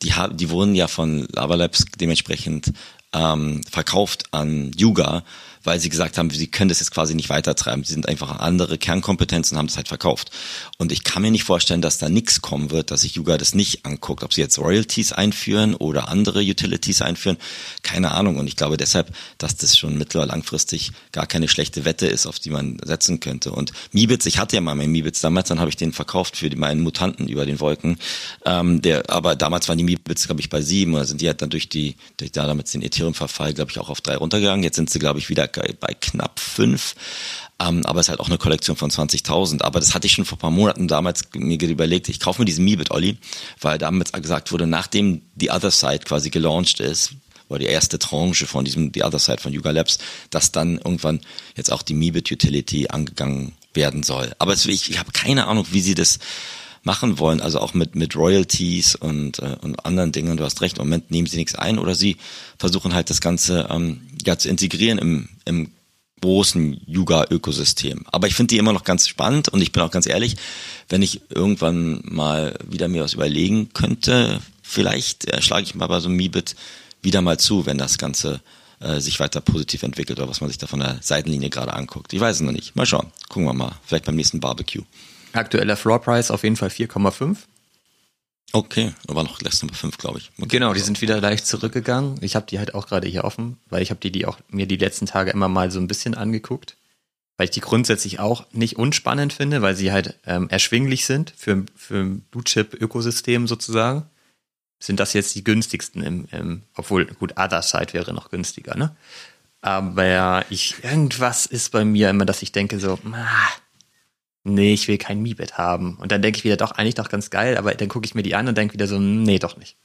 die, die wurden ja von Lava Labs dementsprechend ähm, verkauft an Yuga weil sie gesagt haben, sie können das jetzt quasi nicht weitertreiben. Sie sind einfach andere Kernkompetenzen und haben das halt verkauft. Und ich kann mir nicht vorstellen, dass da nichts kommen wird, dass sich Yuga das nicht anguckt. Ob sie jetzt Royalties einführen oder andere Utilities einführen, keine Ahnung. Und ich glaube deshalb, dass das schon mittel- oder langfristig gar keine schlechte Wette ist, auf die man setzen könnte. Und Mibitz, ich hatte ja mal meinen Mibitz damals, dann habe ich den verkauft für meinen Mutanten über den Wolken. Ähm, der, aber damals waren die Mibitz, glaube ich, bei sieben oder sind die halt dann durch die, durch da damit den Ethereum-Verfall, glaube ich, auch auf drei runtergegangen. Jetzt sind sie, glaube ich, wieder bei knapp fünf. Ähm, aber es ist halt auch eine Kollektion von 20.000. Aber das hatte ich schon vor ein paar Monaten damals mir überlegt, ich kaufe mir diesen Meebit Olli, weil damals gesagt wurde, nachdem die Other Side quasi gelauncht ist, oder die erste Tranche von diesem The Other Side von Yuga Labs, dass dann irgendwann jetzt auch die Mibit Utility angegangen werden soll. Aber es, ich, ich habe keine Ahnung, wie sie das machen wollen, also auch mit, mit Royalties und, äh, und anderen Dingen. Du hast recht, im Moment nehmen sie nichts ein oder sie versuchen halt das Ganze ähm, ja zu integrieren im, im großen Yuga-Ökosystem. Aber ich finde die immer noch ganz spannend und ich bin auch ganz ehrlich, wenn ich irgendwann mal wieder mir was überlegen könnte, vielleicht äh, schlage ich mal bei so einem Mibit wieder mal zu, wenn das Ganze äh, sich weiter positiv entwickelt oder was man sich da von der Seitenlinie gerade anguckt. Ich weiß es noch nicht. Mal schauen. Gucken wir mal. Vielleicht beim nächsten Barbecue. Aktueller Floor Price auf jeden Fall 4,5. Okay, war noch less Nummer 5, glaube ich. Okay. Genau, die sind wieder leicht zurückgegangen. Ich habe die halt auch gerade hier offen, weil ich habe die, die auch mir die letzten Tage immer mal so ein bisschen angeguckt, weil ich die grundsätzlich auch nicht unspannend finde, weil sie halt ähm, erschwinglich sind für, für ein Blue Chip Ökosystem sozusagen. Sind das jetzt die günstigsten im, im obwohl gut Other Side wäre noch günstiger, ne? Aber ich irgendwas ist bei mir immer, dass ich denke so, ah, nee, ich will kein Mi-Bett haben. Und dann denke ich wieder, doch, eigentlich doch ganz geil, aber dann gucke ich mir die an und denke wieder so, nee, doch nicht.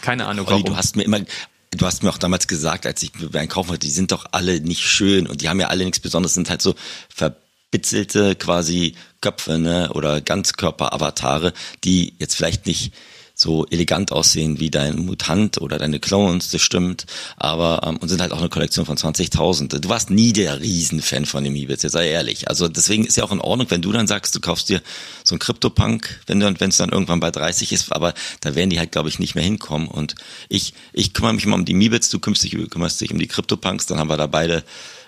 Keine Ahnung, Olli, warum. du hast mir immer, du hast mir auch damals gesagt, als ich mir einen kaufen wollte, die sind doch alle nicht schön und die haben ja alle nichts Besonderes, sind halt so verbitzelte quasi Köpfe, ne, oder Ganzkörper-Avatare, die jetzt vielleicht nicht so elegant aussehen wie dein Mutant oder deine Clones, das stimmt, aber ähm, und sind halt auch eine Kollektion von 20.000. Du warst nie der Riesenfan von dem Ebits, jetzt sei ehrlich. Also deswegen ist ja auch in Ordnung, wenn du dann sagst, du kaufst dir so ein Crypto-Punk, wenn du wenn es dann irgendwann bei 30 ist, aber da werden die halt glaube ich nicht mehr hinkommen und ich ich kümmere mich immer um die Mibits, du kümmerst dich, kümmerst dich um die Crypto-Punks, dann haben wir da beide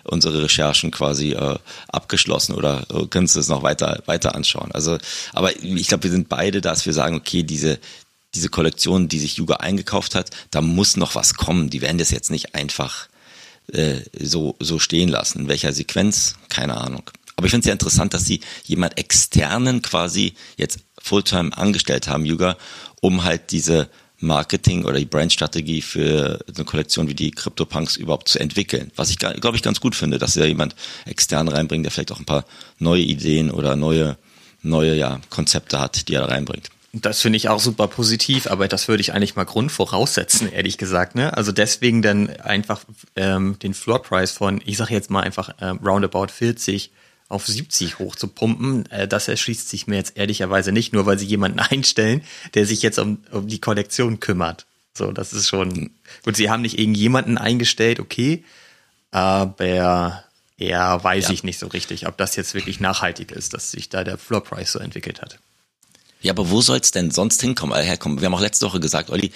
unsere Recherchen quasi äh, abgeschlossen oder äh, können du es noch weiter weiter anschauen. Also, aber ich glaube, wir sind beide, dass wir sagen, okay, diese diese Kollektion, die sich Yuga eingekauft hat, da muss noch was kommen. Die werden das jetzt nicht einfach äh, so, so stehen lassen. In welcher Sequenz? Keine Ahnung. Aber ich finde es sehr interessant, dass sie jemand externen quasi jetzt Fulltime angestellt haben, Yuga, um halt diese Marketing oder die Brandstrategie für eine Kollektion wie die CryptoPunks überhaupt zu entwickeln. Was ich, glaube ich, ganz gut finde, dass sie da jemand extern reinbringt, der vielleicht auch ein paar neue Ideen oder neue, neue ja, Konzepte hat, die er da reinbringt. Das finde ich auch super positiv, aber das würde ich eigentlich mal grundvoraussetzen, ehrlich gesagt. Ne? Also deswegen dann einfach ähm, den Floor Price von, ich sage jetzt mal einfach ähm, roundabout 40 auf 70 hochzupumpen, äh, das erschließt sich mir jetzt ehrlicherweise nicht, nur weil sie jemanden einstellen, der sich jetzt um, um die Kollektion kümmert. So, das ist schon gut. Sie haben nicht irgendjemanden eingestellt, okay, aber ja, weiß ja. ich nicht so richtig, ob das jetzt wirklich nachhaltig ist, dass sich da der Floor Price so entwickelt hat. Ja, aber wo soll's denn sonst hinkommen, äh, herkommen? Wir haben auch letzte Woche gesagt, Olli,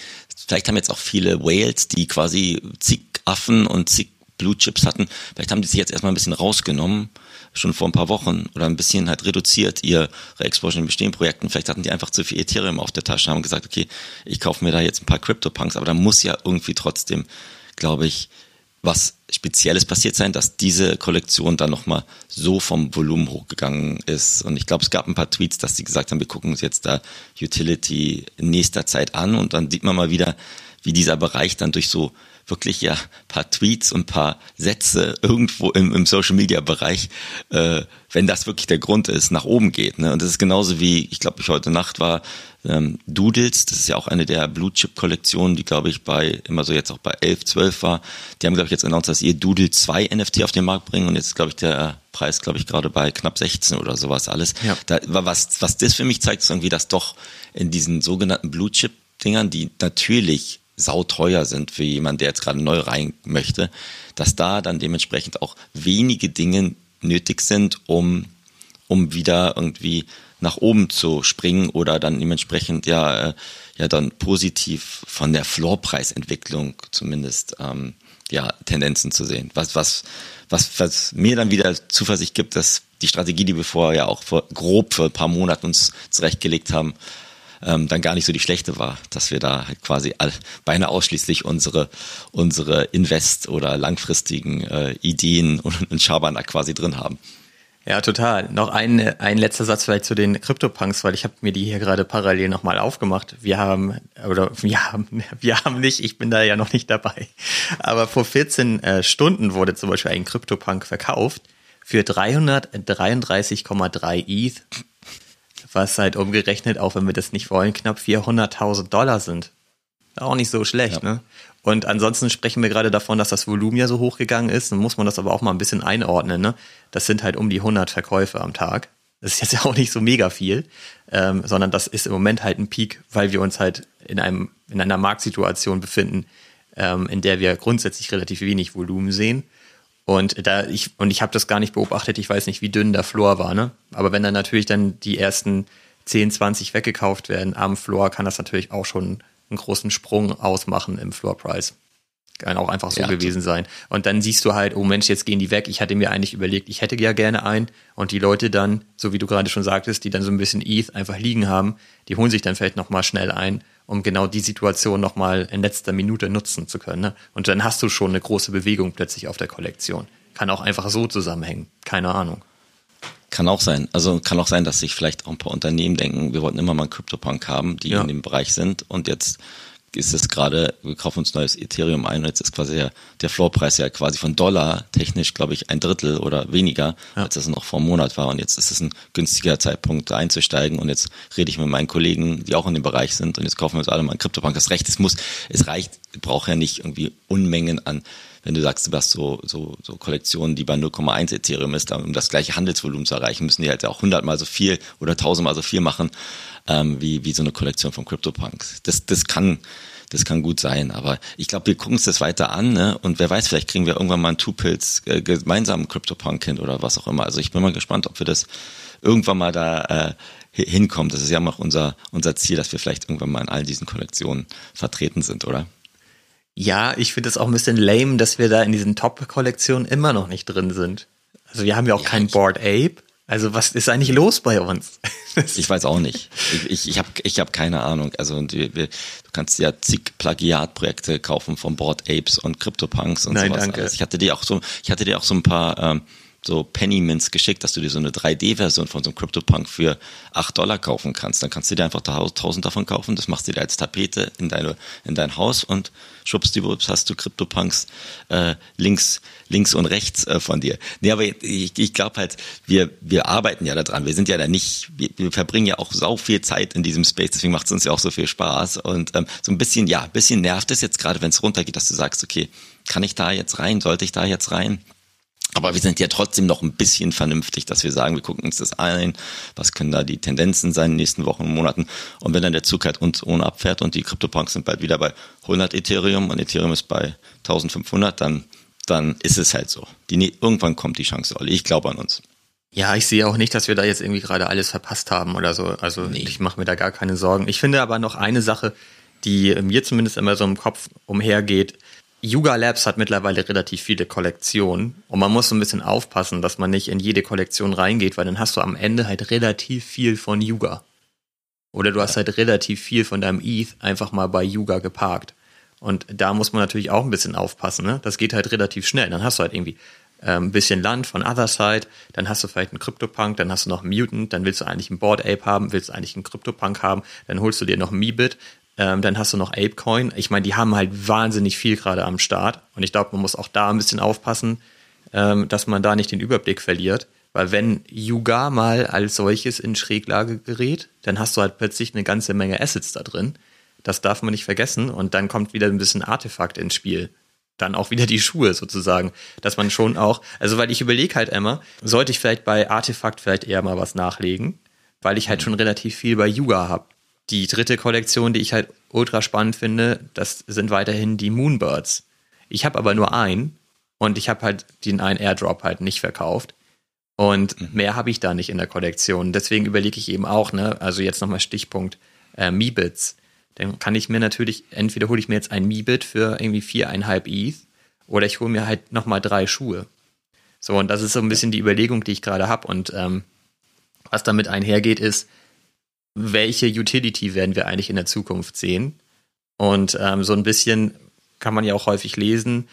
vielleicht haben jetzt auch viele Whales, die quasi zig Affen und zig Blue Chips hatten, vielleicht haben die sich jetzt erstmal ein bisschen rausgenommen, schon vor ein paar Wochen, oder ein bisschen halt reduziert ihre Exposure in bestehenden Projekten. Vielleicht hatten die einfach zu viel Ethereum auf der Tasche, haben gesagt, okay, ich kaufe mir da jetzt ein paar Crypto-Punks, aber da muss ja irgendwie trotzdem, glaube ich, was Spezielles passiert sein, dass diese Kollektion dann nochmal so vom Volumen hochgegangen ist. Und ich glaube, es gab ein paar Tweets, dass sie gesagt haben, wir gucken uns jetzt da Utility in nächster Zeit an und dann sieht man mal wieder, wie dieser Bereich dann durch so wirklich ja paar Tweets und paar Sätze irgendwo im, im Social Media Bereich, äh, wenn das wirklich der Grund ist, nach oben geht. Ne? Und das ist genauso wie, ich glaube, ich heute Nacht war ähm, Doodles, das ist ja auch eine der Blue Chip Kollektionen, die glaube ich bei immer so jetzt auch bei 11, 12 war. Die haben glaube ich jetzt announced, dass ihr Doodle 2 NFT auf den Markt bringen und jetzt glaube ich der Preis glaube ich gerade bei knapp 16 oder sowas alles. Ja. Da, was was das für mich zeigt, ist irgendwie, dass doch in diesen sogenannten Blue Chip Dingern, die natürlich sauteuer sind für jemanden, der jetzt gerade neu rein möchte, dass da dann dementsprechend auch wenige Dinge nötig sind, um, um wieder irgendwie nach oben zu springen oder dann dementsprechend ja, äh, ja dann positiv von der Floorpreisentwicklung zumindest ähm, ja, Tendenzen zu sehen. Was, was, was, was mir dann wieder Zuversicht gibt, dass die Strategie, die wir vorher ja auch vor, grob für ein paar Monate uns zurechtgelegt haben, ähm, dann gar nicht so die schlechte war, dass wir da halt quasi all, beinahe ausschließlich unsere, unsere Invest- oder langfristigen äh, Ideen und, und Schabernack quasi drin haben. Ja, total. Noch ein, ein letzter Satz vielleicht zu den CryptoPunks, weil ich habe mir die hier gerade parallel nochmal aufgemacht. Wir haben, oder wir haben, wir haben nicht, ich bin da ja noch nicht dabei. Aber vor 14 äh, Stunden wurde zum Beispiel ein CryptoPunk verkauft für 333,3 ETH was halt umgerechnet, auch wenn wir das nicht wollen, knapp 400.000 Dollar sind. auch nicht so schlecht, ja. ne? Und ansonsten sprechen wir gerade davon, dass das Volumen ja so hochgegangen ist. Dann muss man das aber auch mal ein bisschen einordnen, ne? Das sind halt um die 100 Verkäufe am Tag. Das ist jetzt ja auch nicht so mega viel, ähm, sondern das ist im Moment halt ein Peak, weil wir uns halt in einem, in einer Marktsituation befinden, ähm, in der wir grundsätzlich relativ wenig Volumen sehen. Und da ich, und ich habe das gar nicht beobachtet, ich weiß nicht, wie dünn der Floor war, ne? Aber wenn dann natürlich dann die ersten 10, 20 weggekauft werden am Floor, kann das natürlich auch schon einen großen Sprung ausmachen im Floor Price. Kann auch einfach so ja, gewesen sein. Und dann siehst du halt, oh Mensch, jetzt gehen die weg. Ich hatte mir eigentlich überlegt, ich hätte ja gerne einen. Und die Leute dann, so wie du gerade schon sagtest, die dann so ein bisschen ETH einfach liegen haben, die holen sich dann vielleicht nochmal schnell ein, um genau die Situation nochmal in letzter Minute nutzen zu können. Ne? Und dann hast du schon eine große Bewegung plötzlich auf der Kollektion. Kann auch einfach so zusammenhängen. Keine Ahnung. Kann auch sein. Also kann auch sein, dass sich vielleicht auch ein paar Unternehmen denken, wir wollten immer mal einen CryptoPunk haben, die ja. in dem Bereich sind und jetzt ist es gerade, wir kaufen uns neues Ethereum ein und jetzt ist quasi der, der Floorpreis ja quasi von Dollar technisch, glaube ich, ein Drittel oder weniger, ja. als das noch vor einem Monat war. Und jetzt ist es ein günstiger Zeitpunkt einzusteigen. Und jetzt rede ich mit meinen Kollegen, die auch in dem Bereich sind und jetzt kaufen wir uns alle mal ein Kryptobank. Das Recht, es muss, es reicht, braucht ja nicht irgendwie Unmengen an wenn du sagst, du hast so, so, so Kollektionen, die bei 0,1 Ethereum ist, um das gleiche Handelsvolumen zu erreichen, müssen die halt auch hundertmal so viel oder tausendmal so viel machen, ähm, wie, wie so eine Kollektion von CryptoPunks. Das, das kann, das kann gut sein, aber ich glaube, wir gucken uns das weiter an, ne? Und wer weiß, vielleicht kriegen wir irgendwann mal einen Two-Pills äh, gemeinsamen CryptoPunk hin oder was auch immer. Also ich bin mal gespannt, ob wir das irgendwann mal da äh, hinkommen. Das ist ja auch unser, unser Ziel, dass wir vielleicht irgendwann mal in all diesen Kollektionen vertreten sind, oder? Ja, ich finde es auch ein bisschen lame, dass wir da in diesen Top-Kollektionen immer noch nicht drin sind. Also wir haben ja auch ja, kein Board Ape. Also was ist eigentlich los bei uns? ich weiß auch nicht. Ich, ich, ich habe ich hab keine Ahnung. Also wir, wir, du kannst ja zig Plagiatprojekte kaufen von Board Apes und CryptoPunks und Nein, sowas. Danke. Also ich hatte dir auch so, ich hatte dir auch so ein paar ähm, so Penny Mints geschickt, dass du dir so eine 3D-Version von so einem CryptoPunk für 8 Dollar kaufen kannst. Dann kannst du dir einfach 1000 davon kaufen, das machst du dir als Tapete in, deine, in dein Haus und schwuppsdiwupps hast du CryptoPunks äh, links, links und rechts äh, von dir. Nee, aber ich, ich glaube halt, wir, wir arbeiten ja daran. Wir sind ja da nicht, wir, wir verbringen ja auch sau viel Zeit in diesem Space, deswegen macht es uns ja auch so viel Spaß. Und ähm, so ein bisschen, ja, ein bisschen nervt es jetzt gerade, wenn es runtergeht, dass du sagst, okay, kann ich da jetzt rein? Sollte ich da jetzt rein? Aber wir sind ja trotzdem noch ein bisschen vernünftig, dass wir sagen, wir gucken uns das ein, was können da die Tendenzen sein in den nächsten Wochen und Monaten. Und wenn dann der Zug halt uns ohne abfährt und die Kryptopunks sind bald wieder bei 100 Ethereum und Ethereum ist bei 1500, dann, dann ist es halt so. Die, irgendwann kommt die Chance, Olli. Ich glaube an uns. Ja, ich sehe auch nicht, dass wir da jetzt irgendwie gerade alles verpasst haben oder so. Also nee. ich mache mir da gar keine Sorgen. Ich finde aber noch eine Sache, die mir zumindest immer so im Kopf umhergeht, Yuga Labs hat mittlerweile relativ viele Kollektionen und man muss so ein bisschen aufpassen, dass man nicht in jede Kollektion reingeht, weil dann hast du am Ende halt relativ viel von Yuga. Oder du hast halt relativ viel von deinem ETH einfach mal bei Yuga geparkt. Und da muss man natürlich auch ein bisschen aufpassen. Ne? Das geht halt relativ schnell. Dann hast du halt irgendwie ähm, ein bisschen Land von Otherside, dann hast du vielleicht einen CryptoPunk, dann hast du noch einen Mutant, dann willst du eigentlich einen Board Ape haben, willst du eigentlich einen CryptoPunk haben, dann holst du dir noch einen Meebit, ähm, dann hast du noch Apecoin. Ich meine, die haben halt wahnsinnig viel gerade am Start. Und ich glaube, man muss auch da ein bisschen aufpassen, ähm, dass man da nicht den Überblick verliert. Weil wenn Yuga mal als solches in Schräglage gerät, dann hast du halt plötzlich eine ganze Menge Assets da drin. Das darf man nicht vergessen. Und dann kommt wieder ein bisschen Artefakt ins Spiel. Dann auch wieder die Schuhe sozusagen. Dass man schon auch, also weil ich überlege halt immer, sollte ich vielleicht bei Artefakt vielleicht eher mal was nachlegen, weil ich halt schon relativ viel bei Yuga habe. Die dritte Kollektion, die ich halt ultra spannend finde, das sind weiterhin die Moonbirds. Ich habe aber nur einen und ich habe halt den einen Airdrop halt nicht verkauft. Und mhm. mehr habe ich da nicht in der Kollektion. Deswegen überlege ich eben auch, ne, also jetzt nochmal Stichpunkt äh, Meebits. Dann kann ich mir natürlich, entweder hole ich mir jetzt ein Meebit für irgendwie viereinhalb ETH oder ich hole mir halt nochmal drei Schuhe. So, und das ist so ein bisschen die Überlegung, die ich gerade habe. Und ähm, was damit einhergeht, ist, welche Utility werden wir eigentlich in der Zukunft sehen. Und ähm, so ein bisschen kann man ja auch häufig lesen,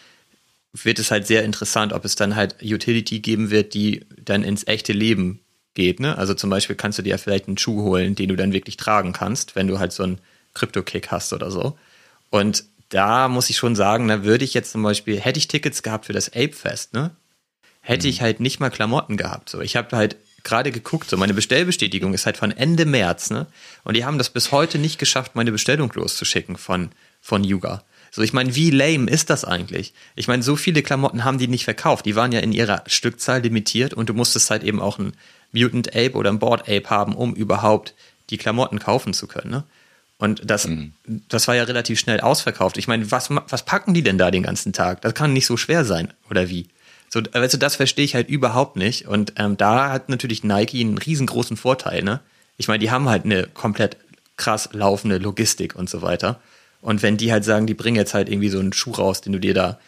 wird es halt sehr interessant, ob es dann halt Utility geben wird, die dann ins echte Leben geht. Ne? Also zum Beispiel kannst du dir ja vielleicht einen Schuh holen, den du dann wirklich tragen kannst, wenn du halt so einen Crypto-Kick hast oder so. Und da muss ich schon sagen, da würde ich jetzt zum Beispiel, hätte ich Tickets gehabt für das Ape Fest, ne? Hätte mhm. ich halt nicht mal Klamotten gehabt. So, ich habe halt gerade geguckt, so meine Bestellbestätigung ist halt von Ende März, ne? Und die haben das bis heute nicht geschafft, meine Bestellung loszuschicken von, von Yuga. So, ich meine, wie lame ist das eigentlich? Ich meine, so viele Klamotten haben die nicht verkauft. Die waren ja in ihrer Stückzahl limitiert und du musstest halt eben auch ein Mutant Ape oder ein Board Ape haben, um überhaupt die Klamotten kaufen zu können. Ne? Und das, mhm. das war ja relativ schnell ausverkauft. Ich meine, was, was packen die denn da den ganzen Tag? Das kann nicht so schwer sein, oder wie? So, also das verstehe ich halt überhaupt nicht. Und ähm, da hat natürlich Nike einen riesengroßen Vorteil, ne? Ich meine, die haben halt eine komplett krass laufende Logistik und so weiter. Und wenn die halt sagen, die bringen jetzt halt irgendwie so einen Schuh raus, den du dir da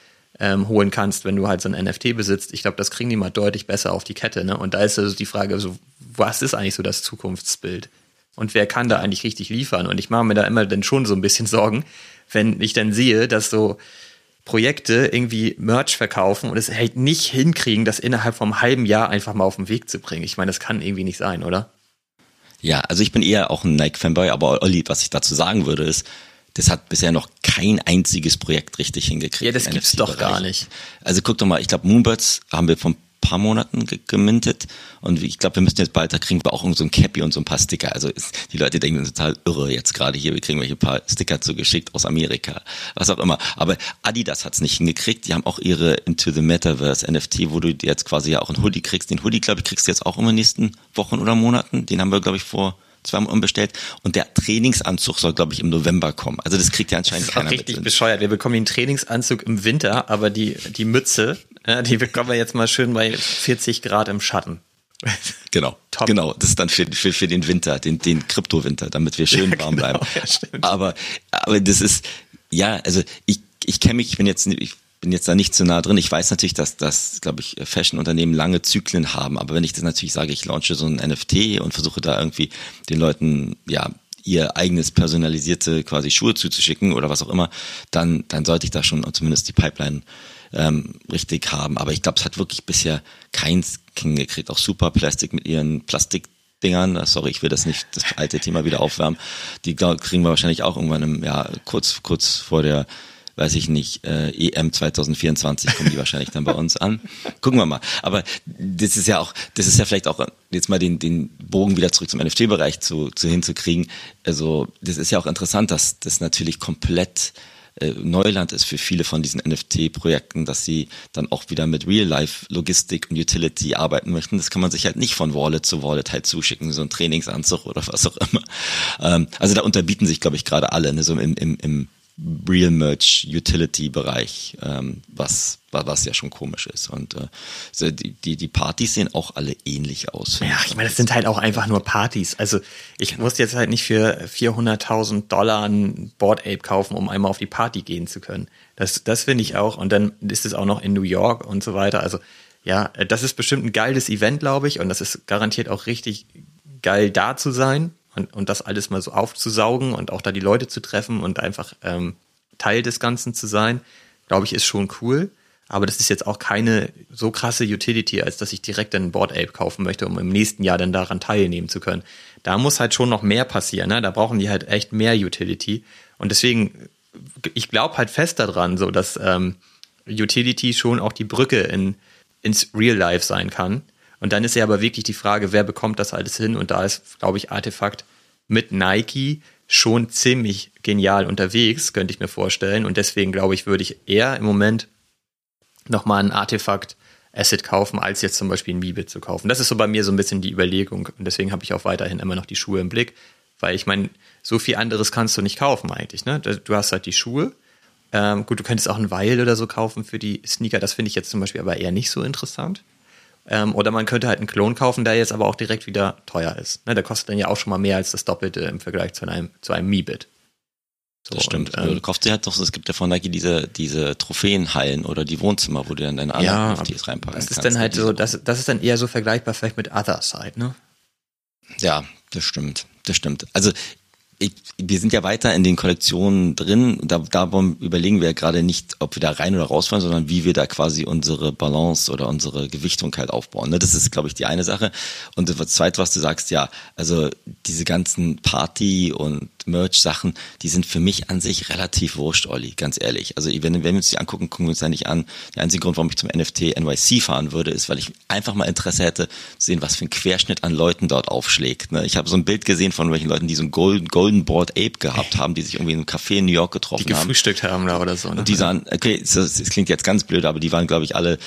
ähm, holen kannst, wenn du halt so ein NFT besitzt, ich glaube, das kriegen die mal deutlich besser auf die Kette. Ne? Und da ist also die Frage, so, was ist eigentlich so das Zukunftsbild? Und wer kann da eigentlich richtig liefern? Und ich mache mir da immer dann schon so ein bisschen Sorgen, wenn ich dann sehe, dass so Projekte irgendwie Merch verkaufen und es halt nicht hinkriegen, das innerhalb vom halben Jahr einfach mal auf den Weg zu bringen. Ich meine, das kann irgendwie nicht sein, oder? Ja, also ich bin eher auch ein Nike-Fanboy, aber Olli, was ich dazu sagen würde, ist, das hat bisher noch kein einziges Projekt richtig hingekriegt. Ja, das gibt's doch gar nicht. Also guck doch mal, ich glaube Moonbirds haben wir vom paar Monaten gemintet und ich glaube, wir müssen jetzt bald, da kriegen wir auch so ein Cappy und so ein paar Sticker. Also ist, die Leute denken total irre jetzt gerade hier, wir kriegen welche paar Sticker zugeschickt aus Amerika, was auch immer. Aber Adidas hat's nicht hingekriegt, die haben auch ihre Into the Metaverse NFT, wo du jetzt quasi ja auch ein Hoodie kriegst. Den Hoodie, glaube ich, kriegst du jetzt auch in den nächsten Wochen oder Monaten. Den haben wir, glaube ich, vor zweimal umbestellt und der Trainingsanzug soll, glaube ich, im November kommen. Also das kriegt ja anscheinend das ist keiner richtig mit. bescheuert. Wir bekommen den Trainingsanzug im Winter, aber die, die Mütze, ja, die bekommen wir jetzt mal schön bei 40 Grad im Schatten. Genau, Top. genau. Das ist dann für, für, für den Winter, den, den Kryptowinter, damit wir schön warm genau, bleiben. Ja, aber, aber das ist, ja, also ich, ich kenne mich, ich bin jetzt, ich bin jetzt da nicht zu nah drin. Ich weiß natürlich, dass das, glaube ich, Fashion-Unternehmen lange Zyklen haben. Aber wenn ich das natürlich sage, ich launche so ein NFT und versuche da irgendwie den Leuten, ja, ihr eigenes personalisierte quasi Schuhe zuzuschicken oder was auch immer, dann, dann sollte ich da schon zumindest die Pipeline ähm, richtig haben. Aber ich glaube, es hat wirklich bisher keins hingekriegt. Auch Super Plastic mit ihren Plastikdingern. Sorry, ich will das nicht, das alte Thema wieder aufwärmen. Die kriegen wir wahrscheinlich auch irgendwann im, ja, kurz, kurz vor der weiß ich nicht, äh, EM 2024 kommen die wahrscheinlich dann bei uns an. Gucken wir mal. Aber das ist ja auch, das ist ja vielleicht auch jetzt mal den, den Bogen wieder zurück zum NFT-Bereich zu, zu hinzukriegen. Also das ist ja auch interessant, dass das natürlich komplett äh, Neuland ist für viele von diesen NFT-Projekten, dass sie dann auch wieder mit Real-Life-Logistik und Utility arbeiten möchten. Das kann man sich halt nicht von Wallet zu Wallet halt zuschicken, so ein Trainingsanzug oder was auch immer. Ähm, also da unterbieten sich, glaube ich, gerade alle, ne, so im, im, im Real Merch Utility Bereich, ähm, was, was ja schon komisch ist. Und äh, die, die, die Partys sehen auch alle ähnlich aus. Ja, ich meine, das sind halt auch einfach nur Partys. Also ich genau. muss jetzt halt nicht für 400.000 Dollar ein Board Ape kaufen, um einmal auf die Party gehen zu können. Das, das finde ich auch. Und dann ist es auch noch in New York und so weiter. Also ja, das ist bestimmt ein geiles Event, glaube ich. Und das ist garantiert auch richtig geil da zu sein und, und das alles mal so aufzusaugen und auch da die Leute zu treffen und einfach ähm, Teil des Ganzen zu sein, glaube ich, ist schon cool. Aber das ist jetzt auch keine so krasse Utility, als dass ich direkt einen Board Ape kaufen möchte, um im nächsten Jahr dann daran teilnehmen zu können. Da muss halt schon noch mehr passieren. Ne? Da brauchen die halt echt mehr Utility. Und deswegen, ich glaube halt fest daran, so dass ähm, Utility schon auch die Brücke in, ins Real Life sein kann. Und dann ist ja aber wirklich die Frage, wer bekommt das alles hin? Und da ist, glaube ich, Artefakt mit Nike schon ziemlich genial unterwegs, könnte ich mir vorstellen. Und deswegen, glaube ich, würde ich eher im Moment nochmal ein Artefakt Asset kaufen, als jetzt zum Beispiel ein Mibit zu kaufen. Das ist so bei mir so ein bisschen die Überlegung. Und deswegen habe ich auch weiterhin immer noch die Schuhe im Blick. Weil ich meine, so viel anderes kannst du nicht kaufen eigentlich. Ne? Du hast halt die Schuhe. Ähm, gut, du könntest auch ein Weil oder so kaufen für die Sneaker. Das finde ich jetzt zum Beispiel aber eher nicht so interessant. Ähm, oder man könnte halt einen Klon kaufen, der jetzt aber auch direkt wieder teuer ist. Ne, der kostet dann ja auch schon mal mehr als das Doppelte im Vergleich zu einem, zu einem Mi-Bit. So, das stimmt. Und, ähm, du kaufst dir halt doch, es gibt ja von Nike diese, diese Trophäenhallen oder die Wohnzimmer, wo du dann deine anderen ja, NFTs reinpacken das kannst. Das ist dann halt so, das, das ist dann eher so vergleichbar vielleicht mit Other Side, ne? Ja, das stimmt. Das stimmt. Also ich, wir sind ja weiter in den Kollektionen drin. Da, da überlegen wir ja gerade nicht, ob wir da rein oder rausfallen, sondern wie wir da quasi unsere Balance oder unsere Gewichtung halt aufbauen. Ne? Das ist, glaube ich, die eine Sache. Und das zweite, was du sagst, ja, also diese ganzen Party- und Merch-Sachen, die sind für mich an sich relativ wurscht, Olli, ganz ehrlich. Also wenn, wenn wir uns die angucken, gucken wir uns ja nicht an. Der einzige Grund, warum ich zum NFT NYC fahren würde, ist, weil ich einfach mal Interesse hätte, zu sehen, was für ein Querschnitt an Leuten dort aufschlägt. Ne? Ich habe so ein Bild gesehen von welchen Leuten, die so ein Golden, Golden Board Ape gehabt haben, die sich irgendwie in einem Café in New York getroffen haben. Die gefrühstückt haben da oder so. Ne? Und die sahen, okay, das, das klingt jetzt ganz blöd, aber die waren, glaube ich, alle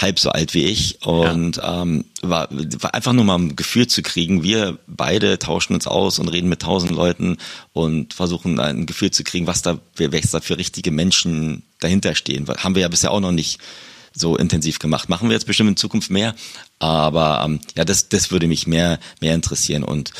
halb so alt wie ich und ja. ähm, war, war einfach nur mal ein Gefühl zu kriegen. Wir beide tauschen uns aus und reden mit tausend Leuten und versuchen ein Gefühl zu kriegen, was da, was da für richtige Menschen dahinter stehen. Haben wir ja bisher auch noch nicht so intensiv gemacht. Machen wir jetzt bestimmt in Zukunft mehr, aber ähm, ja, das, das würde mich mehr, mehr interessieren. Und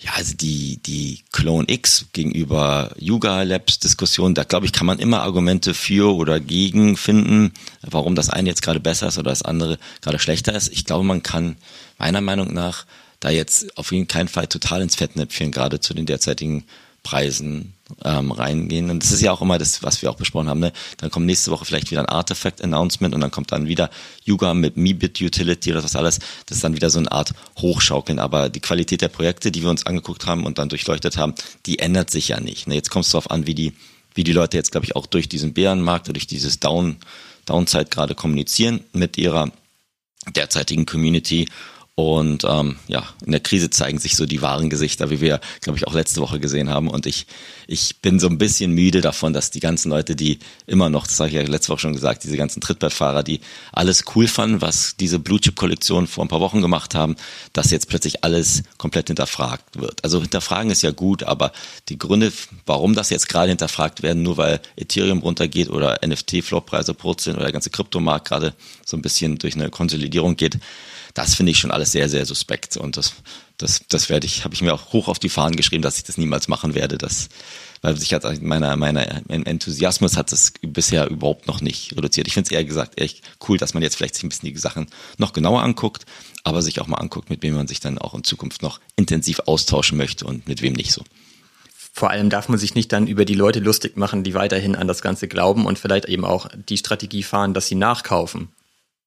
ja, also die, die Clone X gegenüber Yuga Labs Diskussion, da glaube ich, kann man immer Argumente für oder gegen finden, warum das eine jetzt gerade besser ist oder das andere gerade schlechter ist. Ich glaube, man kann meiner Meinung nach da jetzt auf jeden Fall total ins Fettnäpfchen gerade zu den derzeitigen Preisen ähm, reingehen. Und das ist ja auch immer das, was wir auch besprochen haben. Ne? Dann kommt nächste Woche vielleicht wieder ein Artifact-Announcement und dann kommt dann wieder Yuga mit Mebit Utility oder was alles. Das ist dann wieder so eine Art Hochschaukeln. Aber die Qualität der Projekte, die wir uns angeguckt haben und dann durchleuchtet haben, die ändert sich ja nicht. Ne? Jetzt kommt es darauf an, wie die, wie die Leute jetzt, glaube ich, auch durch diesen Bärenmarkt, durch dieses Down, Downside gerade kommunizieren mit ihrer derzeitigen Community und ähm, ja, in der Krise zeigen sich so die wahren Gesichter, wie wir, glaube ich, auch letzte Woche gesehen haben. Und ich, ich bin so ein bisschen müde davon, dass die ganzen Leute, die immer noch, das habe ich ja letzte Woche schon gesagt, diese ganzen Trittbrettfahrer, die alles cool fanden, was diese Blue Chip Kollektion vor ein paar Wochen gemacht haben, dass jetzt plötzlich alles komplett hinterfragt wird. Also hinterfragen ist ja gut, aber die Gründe, warum das jetzt gerade hinterfragt werden, nur weil Ethereum runtergeht oder NFT-Floppreise purzeln oder der ganze Kryptomarkt gerade so ein bisschen durch eine Konsolidierung geht, das finde ich schon alles sehr, sehr suspekt. Und das, das, das werde ich, habe ich mir auch hoch auf die Fahnen geschrieben, dass ich das niemals machen werde. Das, weil sich hat meiner, meiner Enthusiasmus hat es bisher überhaupt noch nicht reduziert. Ich finde es eher gesagt echt cool, dass man jetzt vielleicht sich ein bisschen die Sachen noch genauer anguckt, aber sich auch mal anguckt, mit wem man sich dann auch in Zukunft noch intensiv austauschen möchte und mit wem nicht so. Vor allem darf man sich nicht dann über die Leute lustig machen, die weiterhin an das Ganze glauben und vielleicht eben auch die Strategie fahren, dass sie nachkaufen.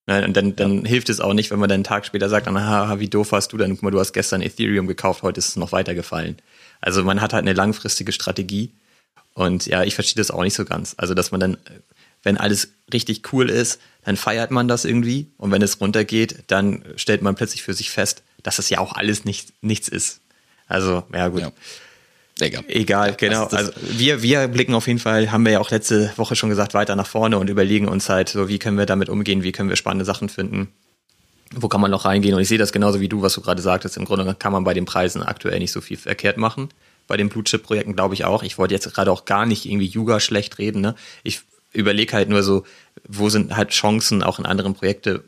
Ne, und dann, dann ja. hilft es auch nicht, wenn man dann einen Tag später sagt, aha, wie doof hast du denn? Guck mal, du hast gestern Ethereum gekauft, heute ist es noch weitergefallen. Also man hat halt eine langfristige Strategie. Und ja, ich verstehe das auch nicht so ganz. Also, dass man dann, wenn alles richtig cool ist, dann feiert man das irgendwie. Und wenn es runtergeht, dann stellt man plötzlich für sich fest, dass das ja auch alles nicht, nichts ist. Also, ja, gut. Ja. Egal. Egal, genau. Also wir, wir blicken auf jeden Fall, haben wir ja auch letzte Woche schon gesagt, weiter nach vorne und überlegen uns halt so, wie können wir damit umgehen, wie können wir spannende Sachen finden, wo kann man noch reingehen. Und ich sehe das genauso wie du, was du gerade sagtest. Im Grunde kann man bei den Preisen aktuell nicht so viel verkehrt machen. Bei den Blue Chip Projekten glaube ich auch. Ich wollte jetzt gerade auch gar nicht irgendwie Yuga schlecht reden. Ne? Ich überlege halt nur so, wo sind halt Chancen auch in anderen Projekte,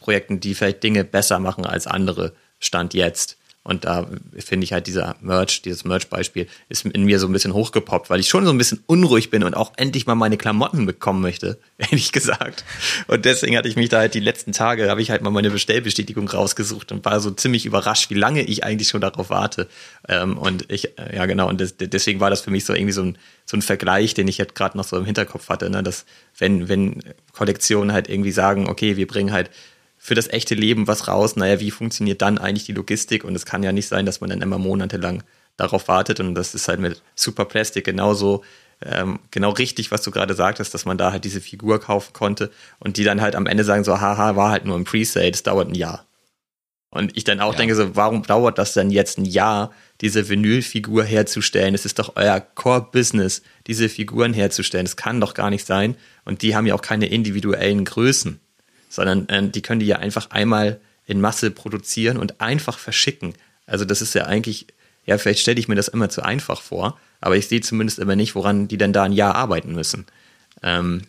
Projekten, die vielleicht Dinge besser machen als andere Stand jetzt. Und da finde ich halt dieser Merch, dieses Merch-Beispiel ist in mir so ein bisschen hochgepoppt, weil ich schon so ein bisschen unruhig bin und auch endlich mal meine Klamotten bekommen möchte, ehrlich gesagt. Und deswegen hatte ich mich da halt die letzten Tage, habe ich halt mal meine Bestellbestätigung rausgesucht und war so ziemlich überrascht, wie lange ich eigentlich schon darauf warte. Ähm, und ich, äh, ja genau, und deswegen war das für mich so irgendwie so ein, so ein Vergleich, den ich jetzt gerade noch so im Hinterkopf hatte, ne? dass wenn, wenn Kollektionen halt irgendwie sagen, okay, wir bringen halt für das echte Leben was raus. Naja, wie funktioniert dann eigentlich die Logistik? Und es kann ja nicht sein, dass man dann immer monatelang darauf wartet. Und das ist halt mit Super Plastic genauso ähm, genau richtig, was du gerade sagtest, dass man da halt diese Figur kaufen konnte und die dann halt am Ende sagen so, haha, war halt nur ein Presale, das dauert ein Jahr. Und ich dann auch ja. denke so, warum dauert das denn jetzt ein Jahr, diese Vinylfigur herzustellen? Es ist doch euer Core-Business, diese Figuren herzustellen. Das kann doch gar nicht sein. Und die haben ja auch keine individuellen Größen sondern äh, die können die ja einfach einmal in Masse produzieren und einfach verschicken. Also das ist ja eigentlich, ja, vielleicht stelle ich mir das immer zu einfach vor, aber ich sehe zumindest immer nicht, woran die denn da ein Jahr arbeiten müssen. Ähm,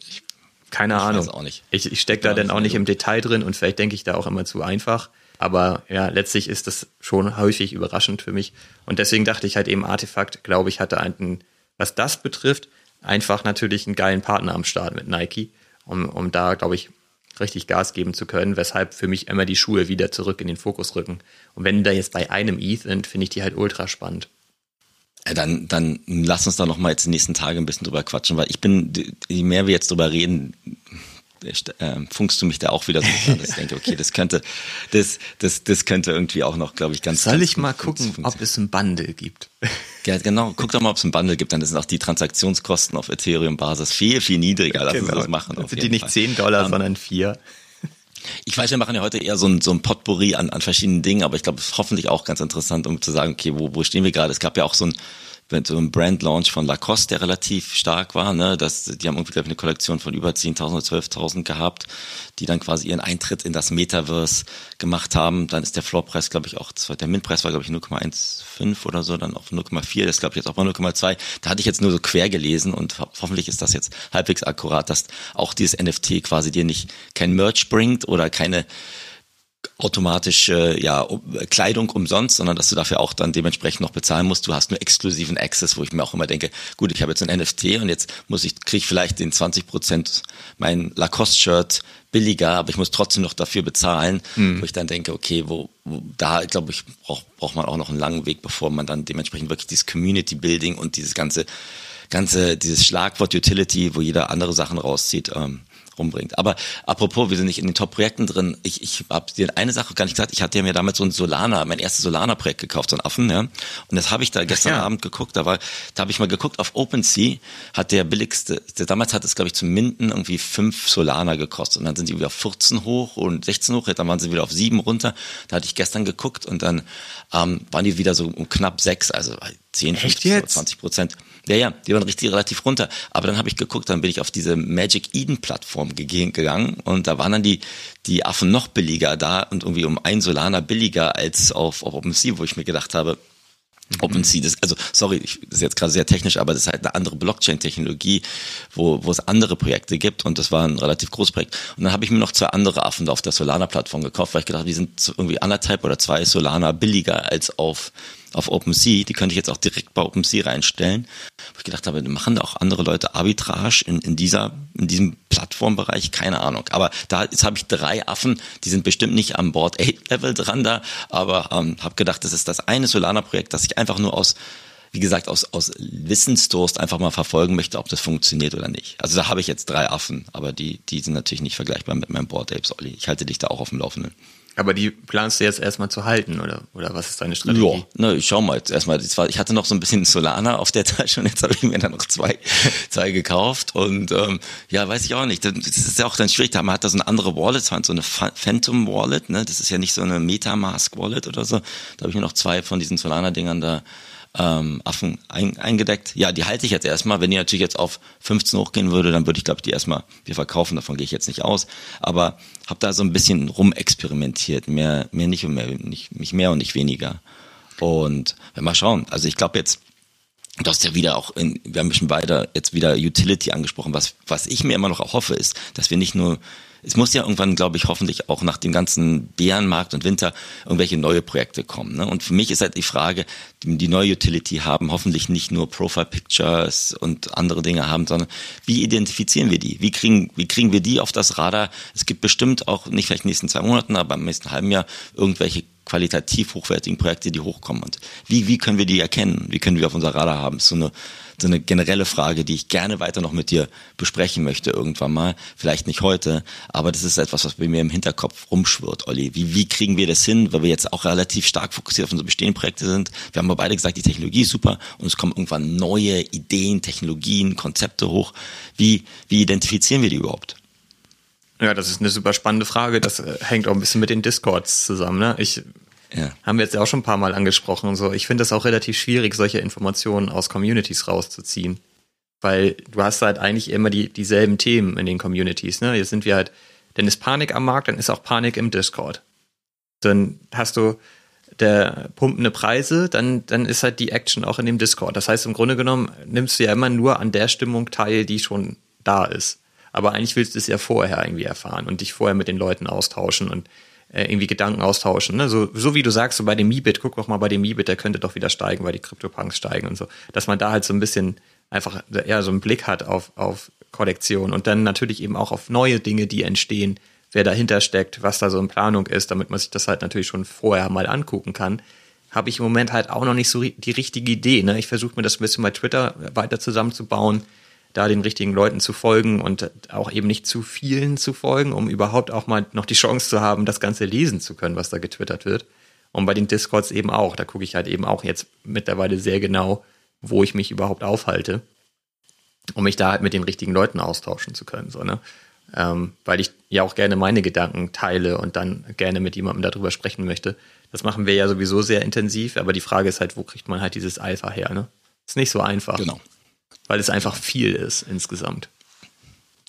keine ich Ahnung. Weiß auch nicht. Ich, ich stecke da dann auch nicht im Detail drin und vielleicht denke ich da auch immer zu einfach. Aber ja, letztlich ist das schon häufig überraschend für mich. Und deswegen dachte ich halt eben, Artefakt, glaube ich, hatte einen, was das betrifft, einfach natürlich einen geilen Partner am Start mit Nike, um, um da, glaube ich, richtig Gas geben zu können, weshalb für mich immer die Schuhe wieder zurück in den Fokus rücken. Und wenn da jetzt bei einem ETH sind, finde ich die halt ultra spannend. Dann, dann lass uns da noch mal jetzt die nächsten Tage ein bisschen drüber quatschen, weil ich bin, je mehr wir jetzt drüber reden, äh, funkst du mich da auch wieder so an, dass ich denke, okay, das könnte, das, das, das könnte irgendwie auch noch, glaube ich, ganz. Soll ganz ich mal gucken, ob es ein Bundle gibt? Ja, genau. Guck doch mal, ob es ein Bundle gibt, dann sind auch die Transaktionskosten auf Ethereum-Basis viel, viel niedriger. Lass genau. uns das machen. Dann sind die nicht Fall. 10 Dollar, um, ähm, sondern 4. Ich weiß, wir machen ja heute eher so ein, so ein Potpourri an, an verschiedenen Dingen, aber ich glaube, es ist hoffentlich auch ganz interessant, um zu sagen, okay, wo, wo stehen wir gerade? Es gab ja auch so ein, so ein Brand-Launch von Lacoste, der relativ stark war. Ne? Das, die haben irgendwie, glaube ich, eine Kollektion von über 10.000 oder 12.000 gehabt, die dann quasi ihren Eintritt in das Metaverse gemacht haben. Dann ist der Floorpreis, glaube ich, auch, der Mintpreis war, glaube ich, 0,15 oder so, dann auf 0,4, das glaube ich jetzt auch mal 0,2. Da hatte ich jetzt nur so quer gelesen und hoffentlich ist das jetzt halbwegs akkurat, dass auch dieses NFT quasi dir nicht kein Merch bringt oder keine automatisch äh, ja Kleidung umsonst, sondern dass du dafür auch dann dementsprechend noch bezahlen musst. Du hast nur exklusiven Access, wo ich mir auch immer denke, gut, ich habe jetzt ein NFT und jetzt muss ich kriege ich vielleicht den 20 Prozent mein Lacoste-Shirt billiger, aber ich muss trotzdem noch dafür bezahlen, mhm. wo ich dann denke, okay, wo, wo da glaube ich braucht braucht man auch noch einen langen Weg, bevor man dann dementsprechend wirklich dieses Community Building und dieses ganze ganze dieses Schlagwort Utility, wo jeder andere Sachen rauszieht. Ähm, rumbringt. Aber apropos, wir sind nicht in den Top-Projekten drin. Ich, ich habe dir eine Sache gar nicht gesagt. Ich hatte ja mir damals so ein Solana, mein erstes Solana-Projekt gekauft, so ein Affen, ja. Und das habe ich da gestern ja. Abend geguckt. Da war, da habe ich mal geguckt auf OpenSea, hat der billigste, der, damals hat es glaube ich zum Minden irgendwie fünf Solana gekostet und dann sind die wieder auf 14 hoch und 16 hoch, dann waren sie wieder auf sieben runter. Da hatte ich gestern geguckt und dann ähm, waren die wieder so um knapp sechs, also 10, 15, 20 Prozent. Ja, ja, die waren richtig relativ runter. Aber dann habe ich geguckt, dann bin ich auf diese Magic Eden Plattform gegangen und da waren dann die, die Affen noch billiger da und irgendwie um ein Solana billiger als auf, auf OpenSea, wo ich mir gedacht habe. OpenSea, das, also sorry, ich, das ist jetzt gerade sehr technisch, aber das ist halt eine andere Blockchain-Technologie, wo, wo es andere Projekte gibt und das war ein relativ großes Projekt. Und dann habe ich mir noch zwei andere Affen auf der Solana-Plattform gekauft, weil ich gedacht habe, die sind irgendwie anderthalb oder zwei Solana billiger als auf auf OpenSea, die könnte ich jetzt auch direkt bei OpenSea reinstellen. Wo ich gedacht habe, machen da auch andere Leute Arbitrage in, in dieser, in diesem Plattformbereich? Keine Ahnung. Aber da, jetzt habe ich drei Affen, die sind bestimmt nicht am Board 8 Level dran da, aber ähm, habe gedacht, das ist das eine Solana-Projekt, das ich einfach nur aus wie gesagt, aus, aus Wissensdurst einfach mal verfolgen möchte, ob das funktioniert oder nicht. Also da habe ich jetzt drei Affen, aber die, die sind natürlich nicht vergleichbar mit meinem Board Apes, Olli. Ich halte dich da auch auf dem Laufenden. Aber die planst du jetzt erstmal zu halten, oder? Oder was ist deine Strategie? Ja, ne, ich schau mal jetzt erstmal. Ich hatte noch so ein bisschen Solana auf der Tasche und jetzt habe ich mir dann noch zwei, zwei gekauft. Und ähm, ja, weiß ich auch nicht. Das ist ja auch dann schwierig. Man hat da so eine andere Wallet, so eine Phantom Wallet, ne? Das ist ja nicht so eine Metamask Wallet oder so. Da habe ich mir noch zwei von diesen Solana-Dingern da ähm, Affen ein, eingedeckt. Ja, die halte ich jetzt erstmal. Wenn die natürlich jetzt auf 15 hochgehen würde, dann würde ich, glaube ich, die erstmal wir verkaufen. Davon gehe ich jetzt nicht aus. Aber habe da so ein bisschen rumexperimentiert. Mehr, mehr nicht und mehr, nicht, nicht mehr und nicht weniger. Und wenn mal schauen. Also ich glaube jetzt, Du hast ja wieder auch, in, wir haben schon beide jetzt wieder Utility angesprochen. Was, was ich mir immer noch auch hoffe, ist, dass wir nicht nur es muss ja irgendwann, glaube ich, hoffentlich auch nach dem ganzen Bärenmarkt und Winter irgendwelche neue Projekte kommen. Ne? Und für mich ist halt die Frage, die, die neue Utility haben, hoffentlich nicht nur Profile Pictures und andere Dinge haben, sondern wie identifizieren wir die? Wie kriegen, wie kriegen wir die auf das Radar? Es gibt bestimmt auch, nicht vielleicht in den nächsten zwei Monaten, aber im nächsten halben Jahr irgendwelche qualitativ hochwertigen Projekte, die hochkommen. Und wie, wie können wir die erkennen? Wie können wir auf unser Radar haben? So eine so eine generelle Frage, die ich gerne weiter noch mit dir besprechen möchte irgendwann mal. Vielleicht nicht heute, aber das ist etwas, was bei mir im Hinterkopf rumschwirrt, Olli. Wie, wie kriegen wir das hin, weil wir jetzt auch relativ stark fokussiert auf unsere bestehenden Projekte sind. Wir haben aber beide gesagt, die Technologie ist super und es kommen irgendwann neue Ideen, Technologien, Konzepte hoch. Wie, wie identifizieren wir die überhaupt? Ja, das ist eine super spannende Frage. Das äh, hängt auch ein bisschen mit den Discords zusammen. Ne? Ich ja. Haben wir jetzt ja auch schon ein paar Mal angesprochen und so. Ich finde es auch relativ schwierig, solche Informationen aus Communities rauszuziehen. Weil du hast halt eigentlich immer die, dieselben Themen in den Communities, ne? Jetzt sind wir halt, dann ist Panik am Markt, dann ist auch Panik im Discord. Dann hast du der pumpende Preise, dann, dann ist halt die Action auch in dem Discord. Das heißt, im Grunde genommen nimmst du ja immer nur an der Stimmung teil, die schon da ist. Aber eigentlich willst du es ja vorher irgendwie erfahren und dich vorher mit den Leuten austauschen und äh, irgendwie Gedanken austauschen. Ne? So, so wie du sagst, so bei dem Mibit, guck doch mal bei dem Mibit, der könnte doch wieder steigen, weil die Crypto-Punks steigen und so. Dass man da halt so ein bisschen einfach eher so einen Blick hat auf, auf Kollektion und dann natürlich eben auch auf neue Dinge, die entstehen, wer dahinter steckt, was da so in Planung ist, damit man sich das halt natürlich schon vorher mal angucken kann habe ich im Moment halt auch noch nicht so die richtige Idee. Ne? Ich versuche mir das ein bisschen bei Twitter weiter zusammenzubauen da den richtigen Leuten zu folgen und auch eben nicht zu vielen zu folgen, um überhaupt auch mal noch die Chance zu haben, das Ganze lesen zu können, was da getwittert wird. Und bei den Discords eben auch. Da gucke ich halt eben auch jetzt mittlerweile sehr genau, wo ich mich überhaupt aufhalte, um mich da halt mit den richtigen Leuten austauschen zu können. So, ne? Ähm, weil ich ja auch gerne meine Gedanken teile und dann gerne mit jemandem darüber sprechen möchte. Das machen wir ja sowieso sehr intensiv, aber die Frage ist halt, wo kriegt man halt dieses Alpha her? Ne? Ist nicht so einfach. Genau. Weil es einfach viel ist insgesamt.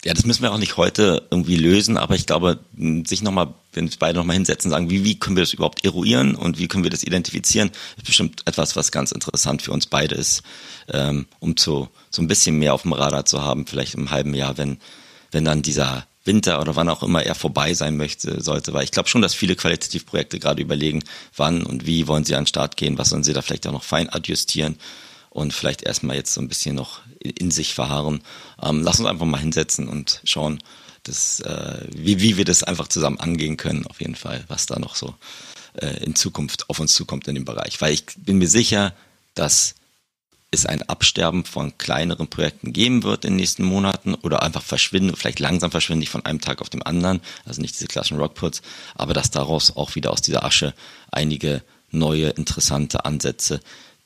Ja, das müssen wir auch nicht heute irgendwie lösen, aber ich glaube, sich nochmal, wenn wir beide nochmal hinsetzen, sagen, wie, wie können wir das überhaupt eruieren und wie können wir das identifizieren, ist bestimmt etwas, was ganz interessant für uns beide ist, ähm, um zu, so ein bisschen mehr auf dem Radar zu haben, vielleicht im halben Jahr, wenn, wenn dann dieser Winter oder wann auch immer er vorbei sein möchte, sollte, weil ich glaube schon, dass viele Qualitativprojekte gerade überlegen, wann und wie wollen sie an den Start gehen, was sollen sie da vielleicht auch noch fein adjustieren und vielleicht erstmal jetzt so ein bisschen noch in sich verharren. Ähm, lass uns einfach mal hinsetzen und schauen, dass, äh, wie, wie wir das einfach zusammen angehen können, auf jeden Fall, was da noch so äh, in Zukunft auf uns zukommt in dem Bereich. Weil ich bin mir sicher, dass es ein Absterben von kleineren Projekten geben wird in den nächsten Monaten oder einfach verschwinden, vielleicht langsam verschwinden, nicht von einem Tag auf den anderen, also nicht diese klassischen Rockputs, aber dass daraus auch wieder aus dieser Asche einige neue, interessante Ansätze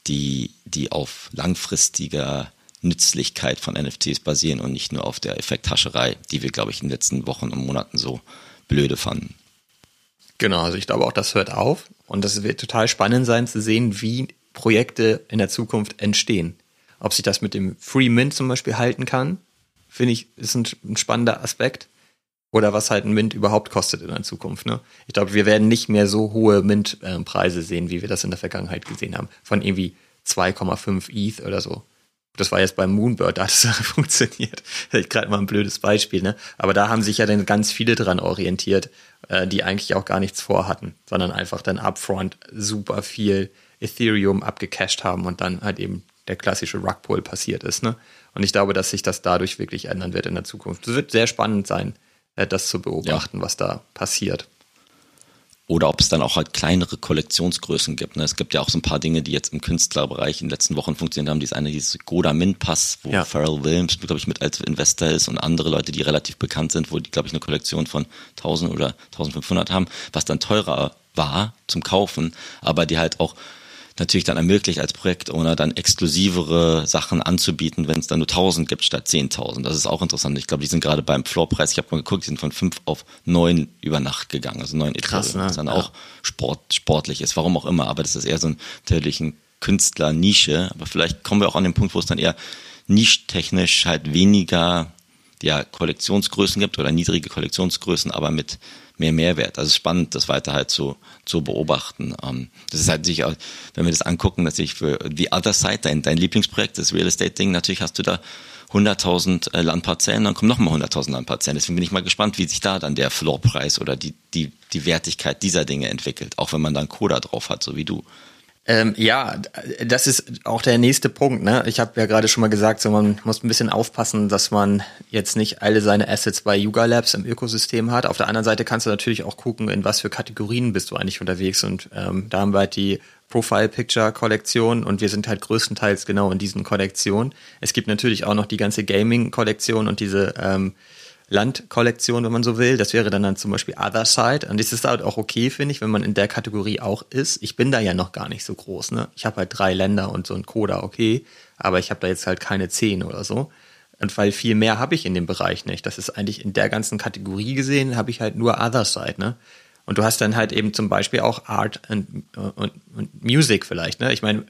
die, die auf langfristiger Nützlichkeit von NFTs basieren und nicht nur auf der Effekthascherei, die wir, glaube ich, in den letzten Wochen und Monaten so blöde fanden. Genau, also ich glaube auch, das hört auf und das wird total spannend sein zu sehen, wie Projekte in der Zukunft entstehen. Ob sich das mit dem Free Mint zum Beispiel halten kann, finde ich, ist ein, ein spannender Aspekt oder was halt ein Mint überhaupt kostet in der Zukunft. Ne? Ich glaube, wir werden nicht mehr so hohe Mint-Preise sehen, wie wir das in der Vergangenheit gesehen haben. Von irgendwie 2,5 ETH oder so. Das war jetzt beim Moonbird, da hat es funktioniert. Gerade mal ein blödes Beispiel, ne? Aber da haben sich ja dann ganz viele dran orientiert, äh, die eigentlich auch gar nichts vorhatten, sondern einfach dann upfront super viel Ethereum abgecached haben und dann halt eben der klassische Rugpull passiert ist, ne? Und ich glaube, dass sich das dadurch wirklich ändern wird in der Zukunft. Es wird sehr spannend sein, äh, das zu beobachten, ja. was da passiert. Oder ob es dann auch halt kleinere Kollektionsgrößen gibt. Ne? Es gibt ja auch so ein paar Dinge, die jetzt im Künstlerbereich in den letzten Wochen funktioniert haben. Dies eine, dieses Goda Mint Pass, wo ja. Pharrell Williams, glaube ich, mit als Investor ist und andere Leute, die relativ bekannt sind, wo die, glaube ich, eine Kollektion von 1000 oder 1500 haben, was dann teurer war zum Kaufen, aber die halt auch natürlich dann ermöglicht als Projektowner dann exklusivere Sachen anzubieten, wenn es dann nur 1000 gibt statt 10.000. Das ist auch interessant. Ich glaube, die sind gerade beim Floorpreis, ich habe mal geguckt, die sind von 5 auf 9 über Nacht gegangen, also 9 Krass, Ethereum, ne? was dann ja. auch Sport, sportlich ist, warum auch immer, aber das ist eher so ein natürlich ein Künstler-Nische, aber vielleicht kommen wir auch an den Punkt, wo es dann eher nischtechnisch halt weniger ja, Kollektionsgrößen gibt oder niedrige Kollektionsgrößen, aber mit mehr Mehrwert. Also es ist spannend, das weiter halt so zu beobachten. Ähm, das ist halt sicher, wenn wir das angucken, natürlich für The Other Side, dein, dein Lieblingsprojekt, das Real Estate Ding, natürlich hast du da 100.000 äh, Landparzellen, dann kommen nochmal 100.000 Landparzellen. Deswegen bin ich mal gespannt, wie sich da dann der Floorpreis oder die, die, die Wertigkeit dieser Dinge entwickelt, auch wenn man dann Coda drauf hat, so wie du. Ähm, ja, das ist auch der nächste Punkt. Ne? Ich habe ja gerade schon mal gesagt, so man muss ein bisschen aufpassen, dass man jetzt nicht alle seine Assets bei Yuga Labs im Ökosystem hat. Auf der anderen Seite kannst du natürlich auch gucken, in was für Kategorien bist du eigentlich unterwegs. Und ähm, da haben wir halt die Profile Picture Kollektion und wir sind halt größtenteils genau in diesen Kollektionen. Es gibt natürlich auch noch die ganze Gaming Kollektion und diese ähm, Landkollektion, wenn man so will. Das wäre dann, dann zum Beispiel Other Side. Und das ist halt auch okay, finde ich, wenn man in der Kategorie auch ist. Ich bin da ja noch gar nicht so groß. Ne? Ich habe halt drei Länder und so ein Coda, okay. Aber ich habe da jetzt halt keine zehn oder so. Und weil viel mehr habe ich in dem Bereich nicht. Das ist eigentlich in der ganzen Kategorie gesehen, habe ich halt nur Other Side. Ne? Und du hast dann halt eben zum Beispiel auch Art und, und, und Music vielleicht. Ne? Ich meine,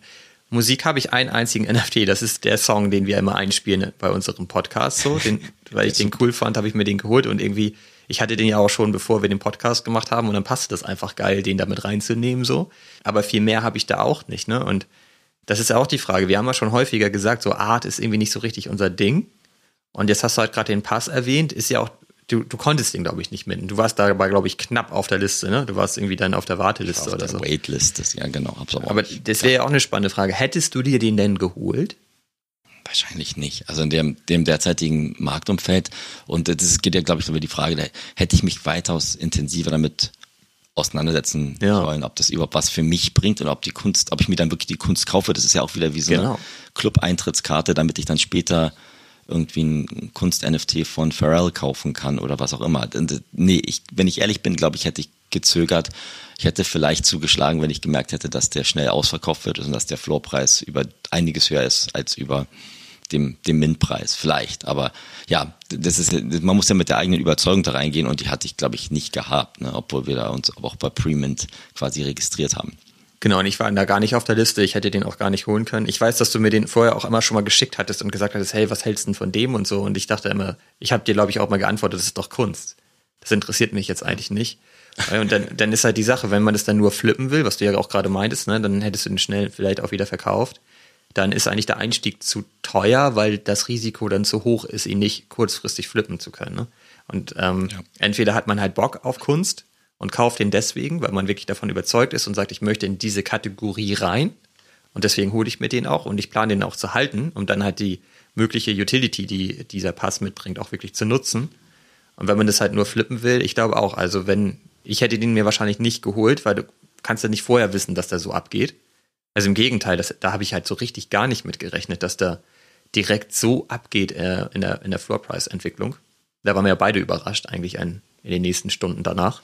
Musik habe ich einen einzigen NFT. Das ist der Song, den wir immer einspielen bei unserem Podcast. So, den, weil ich den cool fand, habe ich mir den geholt und irgendwie, ich hatte den ja auch schon, bevor wir den Podcast gemacht haben und dann passte das einfach geil, den damit reinzunehmen so. Aber viel mehr habe ich da auch nicht. Ne? Und das ist ja auch die Frage. Wir haben ja schon häufiger gesagt, so Art ist irgendwie nicht so richtig unser Ding. Und jetzt hast du halt gerade den Pass erwähnt, ist ja auch du, du konntest den, glaube ich, nicht mit. Du warst dabei, glaube ich, knapp auf der Liste, ne? Du warst irgendwie dann auf der Warteliste auf oder der so. Waitlist, ja genau. Hab's aber aber das wäre ja auch eine spannende Frage. Hättest du dir den denn geholt? Wahrscheinlich nicht. Also in dem, dem derzeitigen Marktumfeld. Und das geht ja, glaube ich, über die Frage, da hätte ich mich weitaus intensiver damit auseinandersetzen ja. wollen, ob das überhaupt was für mich bringt oder ob die Kunst, ob ich mir dann wirklich die Kunst kaufe. Das ist ja auch wieder wie so genau. eine Club-Eintrittskarte, damit ich dann später irgendwie ein Kunst-NFT von Pharrell kaufen kann oder was auch immer. Nee, ich, wenn ich ehrlich bin, glaube ich, hätte ich gezögert. Ich hätte vielleicht zugeschlagen, wenn ich gemerkt hätte, dass der schnell ausverkauft wird und dass der Floorpreis über einiges höher ist als über dem, dem Mint-Preis. Vielleicht. Aber ja, das ist, man muss ja mit der eigenen Überzeugung da reingehen und die hatte ich, glaube ich, nicht gehabt, ne, obwohl wir da uns auch bei Pre-Mint quasi registriert haben. Genau, und ich war da gar nicht auf der Liste. Ich hätte den auch gar nicht holen können. Ich weiß, dass du mir den vorher auch immer schon mal geschickt hattest und gesagt hattest, hey, was hältst du denn von dem und so. Und ich dachte immer, ich habe dir, glaube ich, auch mal geantwortet, das ist doch Kunst. Das interessiert mich jetzt eigentlich nicht. Und dann, dann ist halt die Sache, wenn man das dann nur flippen will, was du ja auch gerade meintest, ne, dann hättest du den schnell vielleicht auch wieder verkauft. Dann ist eigentlich der Einstieg zu teuer, weil das Risiko dann zu hoch ist, ihn nicht kurzfristig flippen zu können. Ne? Und ähm, ja. entweder hat man halt Bock auf Kunst und kauft den deswegen, weil man wirklich davon überzeugt ist und sagt, ich möchte in diese Kategorie rein und deswegen hole ich mir den auch und ich plane den auch zu halten, um dann halt die mögliche Utility, die dieser Pass mitbringt, auch wirklich zu nutzen. Und wenn man das halt nur flippen will, ich glaube auch, also wenn, ich hätte den mir wahrscheinlich nicht geholt, weil du kannst ja nicht vorher wissen, dass der so abgeht. Also im Gegenteil, das, da habe ich halt so richtig gar nicht mit gerechnet, dass der direkt so abgeht äh, in der, in der Floor Price Entwicklung. Da waren wir ja beide überrascht eigentlich ein, in den nächsten Stunden danach.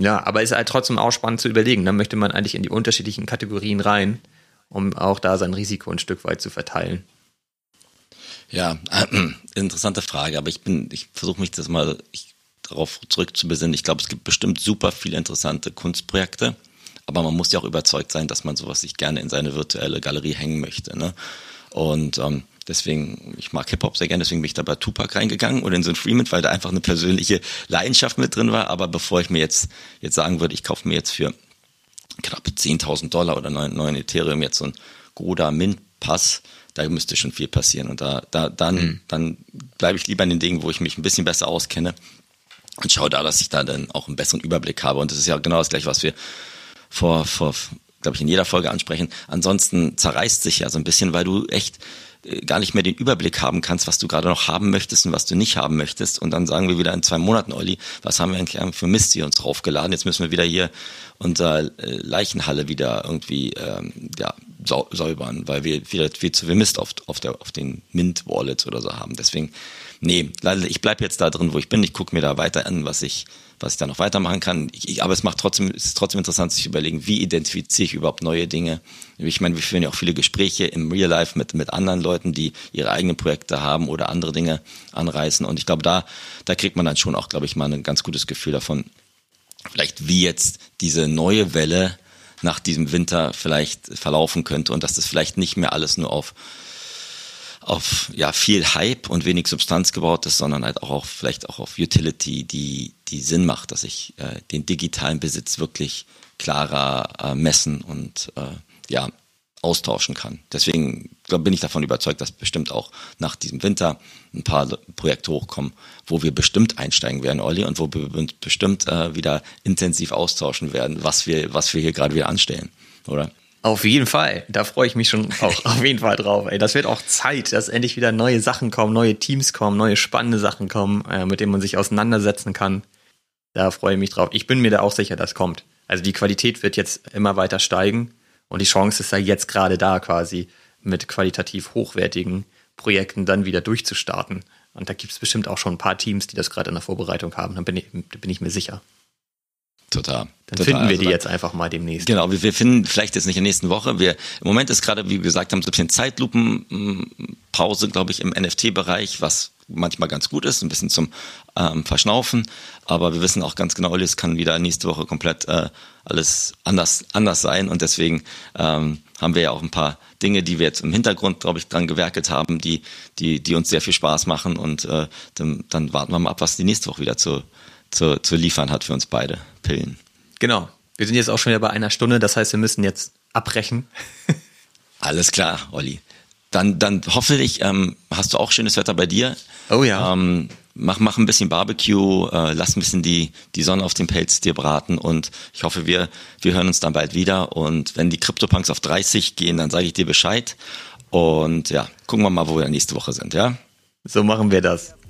Ja, aber ist halt trotzdem auch spannend zu überlegen. Dann möchte man eigentlich in die unterschiedlichen Kategorien rein, um auch da sein Risiko ein Stück weit zu verteilen. Ja, äh, interessante Frage, aber ich bin, ich versuche mich das mal ich, darauf zurückzubesinnen. Ich glaube, es gibt bestimmt super viele interessante Kunstprojekte, aber man muss ja auch überzeugt sein, dass man sowas sich gerne in seine virtuelle Galerie hängen möchte. Ne? Und ähm, Deswegen, ich mag Hip-Hop sehr gerne, deswegen bin ich da bei Tupac reingegangen oder in so ein Freeman, weil da einfach eine persönliche Leidenschaft mit drin war. Aber bevor ich mir jetzt, jetzt sagen würde, ich kaufe mir jetzt für knapp 10.000 Dollar oder 9, 9 Ethereum jetzt so ein Goda Mint Pass, da müsste schon viel passieren. Und da, da dann, mhm. dann bleibe ich lieber in den Dingen, wo ich mich ein bisschen besser auskenne und schaue da, dass ich da dann auch einen besseren Überblick habe. Und das ist ja genau das gleiche, was wir vor, vor, glaube ich, in jeder Folge ansprechen. Ansonsten zerreißt sich ja so ein bisschen, weil du echt gar nicht mehr den Überblick haben kannst, was du gerade noch haben möchtest und was du nicht haben möchtest. Und dann sagen wir wieder in zwei Monaten, Olli, was haben wir eigentlich für Mist hier uns draufgeladen? Jetzt müssen wir wieder hier unser äh, Leichenhalle wieder irgendwie ähm, ja, säubern, weil wir wieder viel zu viel Mist auf, auf, der, auf den Mint-Wallets oder so haben. Deswegen, nee, ich bleib jetzt da drin, wo ich bin. Ich gucke mir da weiter an, was ich was ich da noch weitermachen kann. Ich, aber es macht trotzdem, es ist trotzdem interessant, sich überlegen, wie identifiziere ich überhaupt neue Dinge. Ich meine, wir führen ja auch viele Gespräche im Real Life mit, mit anderen Leuten, die ihre eigenen Projekte haben oder andere Dinge anreißen. Und ich glaube, da, da kriegt man dann schon auch, glaube ich, mal ein ganz gutes Gefühl davon, vielleicht wie jetzt diese neue Welle nach diesem Winter vielleicht verlaufen könnte und dass das vielleicht nicht mehr alles nur auf auf ja viel Hype und wenig Substanz gebaut ist, sondern halt auch auf, vielleicht auch auf Utility, die die Sinn macht, dass ich äh, den digitalen Besitz wirklich klarer äh, messen und äh, ja austauschen kann. Deswegen glaub, bin ich davon überzeugt, dass bestimmt auch nach diesem Winter ein paar Projekte hochkommen, wo wir bestimmt einsteigen werden, Olli, und wo wir uns bestimmt äh, wieder intensiv austauschen werden, was wir was wir hier gerade wieder anstellen, oder? Auf jeden Fall. Da freue ich mich schon auch auf jeden Fall drauf. Ey, das wird auch Zeit, dass endlich wieder neue Sachen kommen, neue Teams kommen, neue spannende Sachen kommen, äh, mit denen man sich auseinandersetzen kann. Da freue ich mich drauf. Ich bin mir da auch sicher, das kommt. Also die Qualität wird jetzt immer weiter steigen und die Chance ist ja jetzt gerade da quasi mit qualitativ hochwertigen Projekten dann wieder durchzustarten. Und da gibt es bestimmt auch schon ein paar Teams, die das gerade in der Vorbereitung haben. Da bin ich, bin ich mir sicher. Total. Dann total. finden wir also die jetzt einfach mal demnächst. Genau, wir, wir finden vielleicht jetzt nicht in der nächsten Woche. Wir, Im Moment ist gerade, wie wir gesagt haben, so ein bisschen Zeitlupenpause, glaube ich, im NFT-Bereich, was manchmal ganz gut ist, ein bisschen zum ähm, Verschnaufen. Aber wir wissen auch ganz genau, es kann wieder nächste Woche komplett äh, alles anders, anders sein. Und deswegen ähm, haben wir ja auch ein paar Dinge, die wir jetzt im Hintergrund, glaube ich, dran gewerkelt haben, die, die, die uns sehr viel Spaß machen. Und äh, dann, dann warten wir mal ab, was die nächste Woche wieder zu, zu, zu liefern hat für uns beide. Pillen. Genau. Wir sind jetzt auch schon wieder bei einer Stunde, das heißt, wir müssen jetzt abbrechen. Alles klar, Olli. Dann, dann hoffentlich ähm, hast du auch schönes Wetter bei dir. Oh ja. Ähm, mach, mach ein bisschen Barbecue, äh, lass ein bisschen die, die Sonne auf dem Pelz dir braten und ich hoffe, wir, wir hören uns dann bald wieder. Und wenn die CryptoPunks auf 30 gehen, dann sage ich dir Bescheid. Und ja, gucken wir mal, wo wir nächste Woche sind, ja? So machen wir das.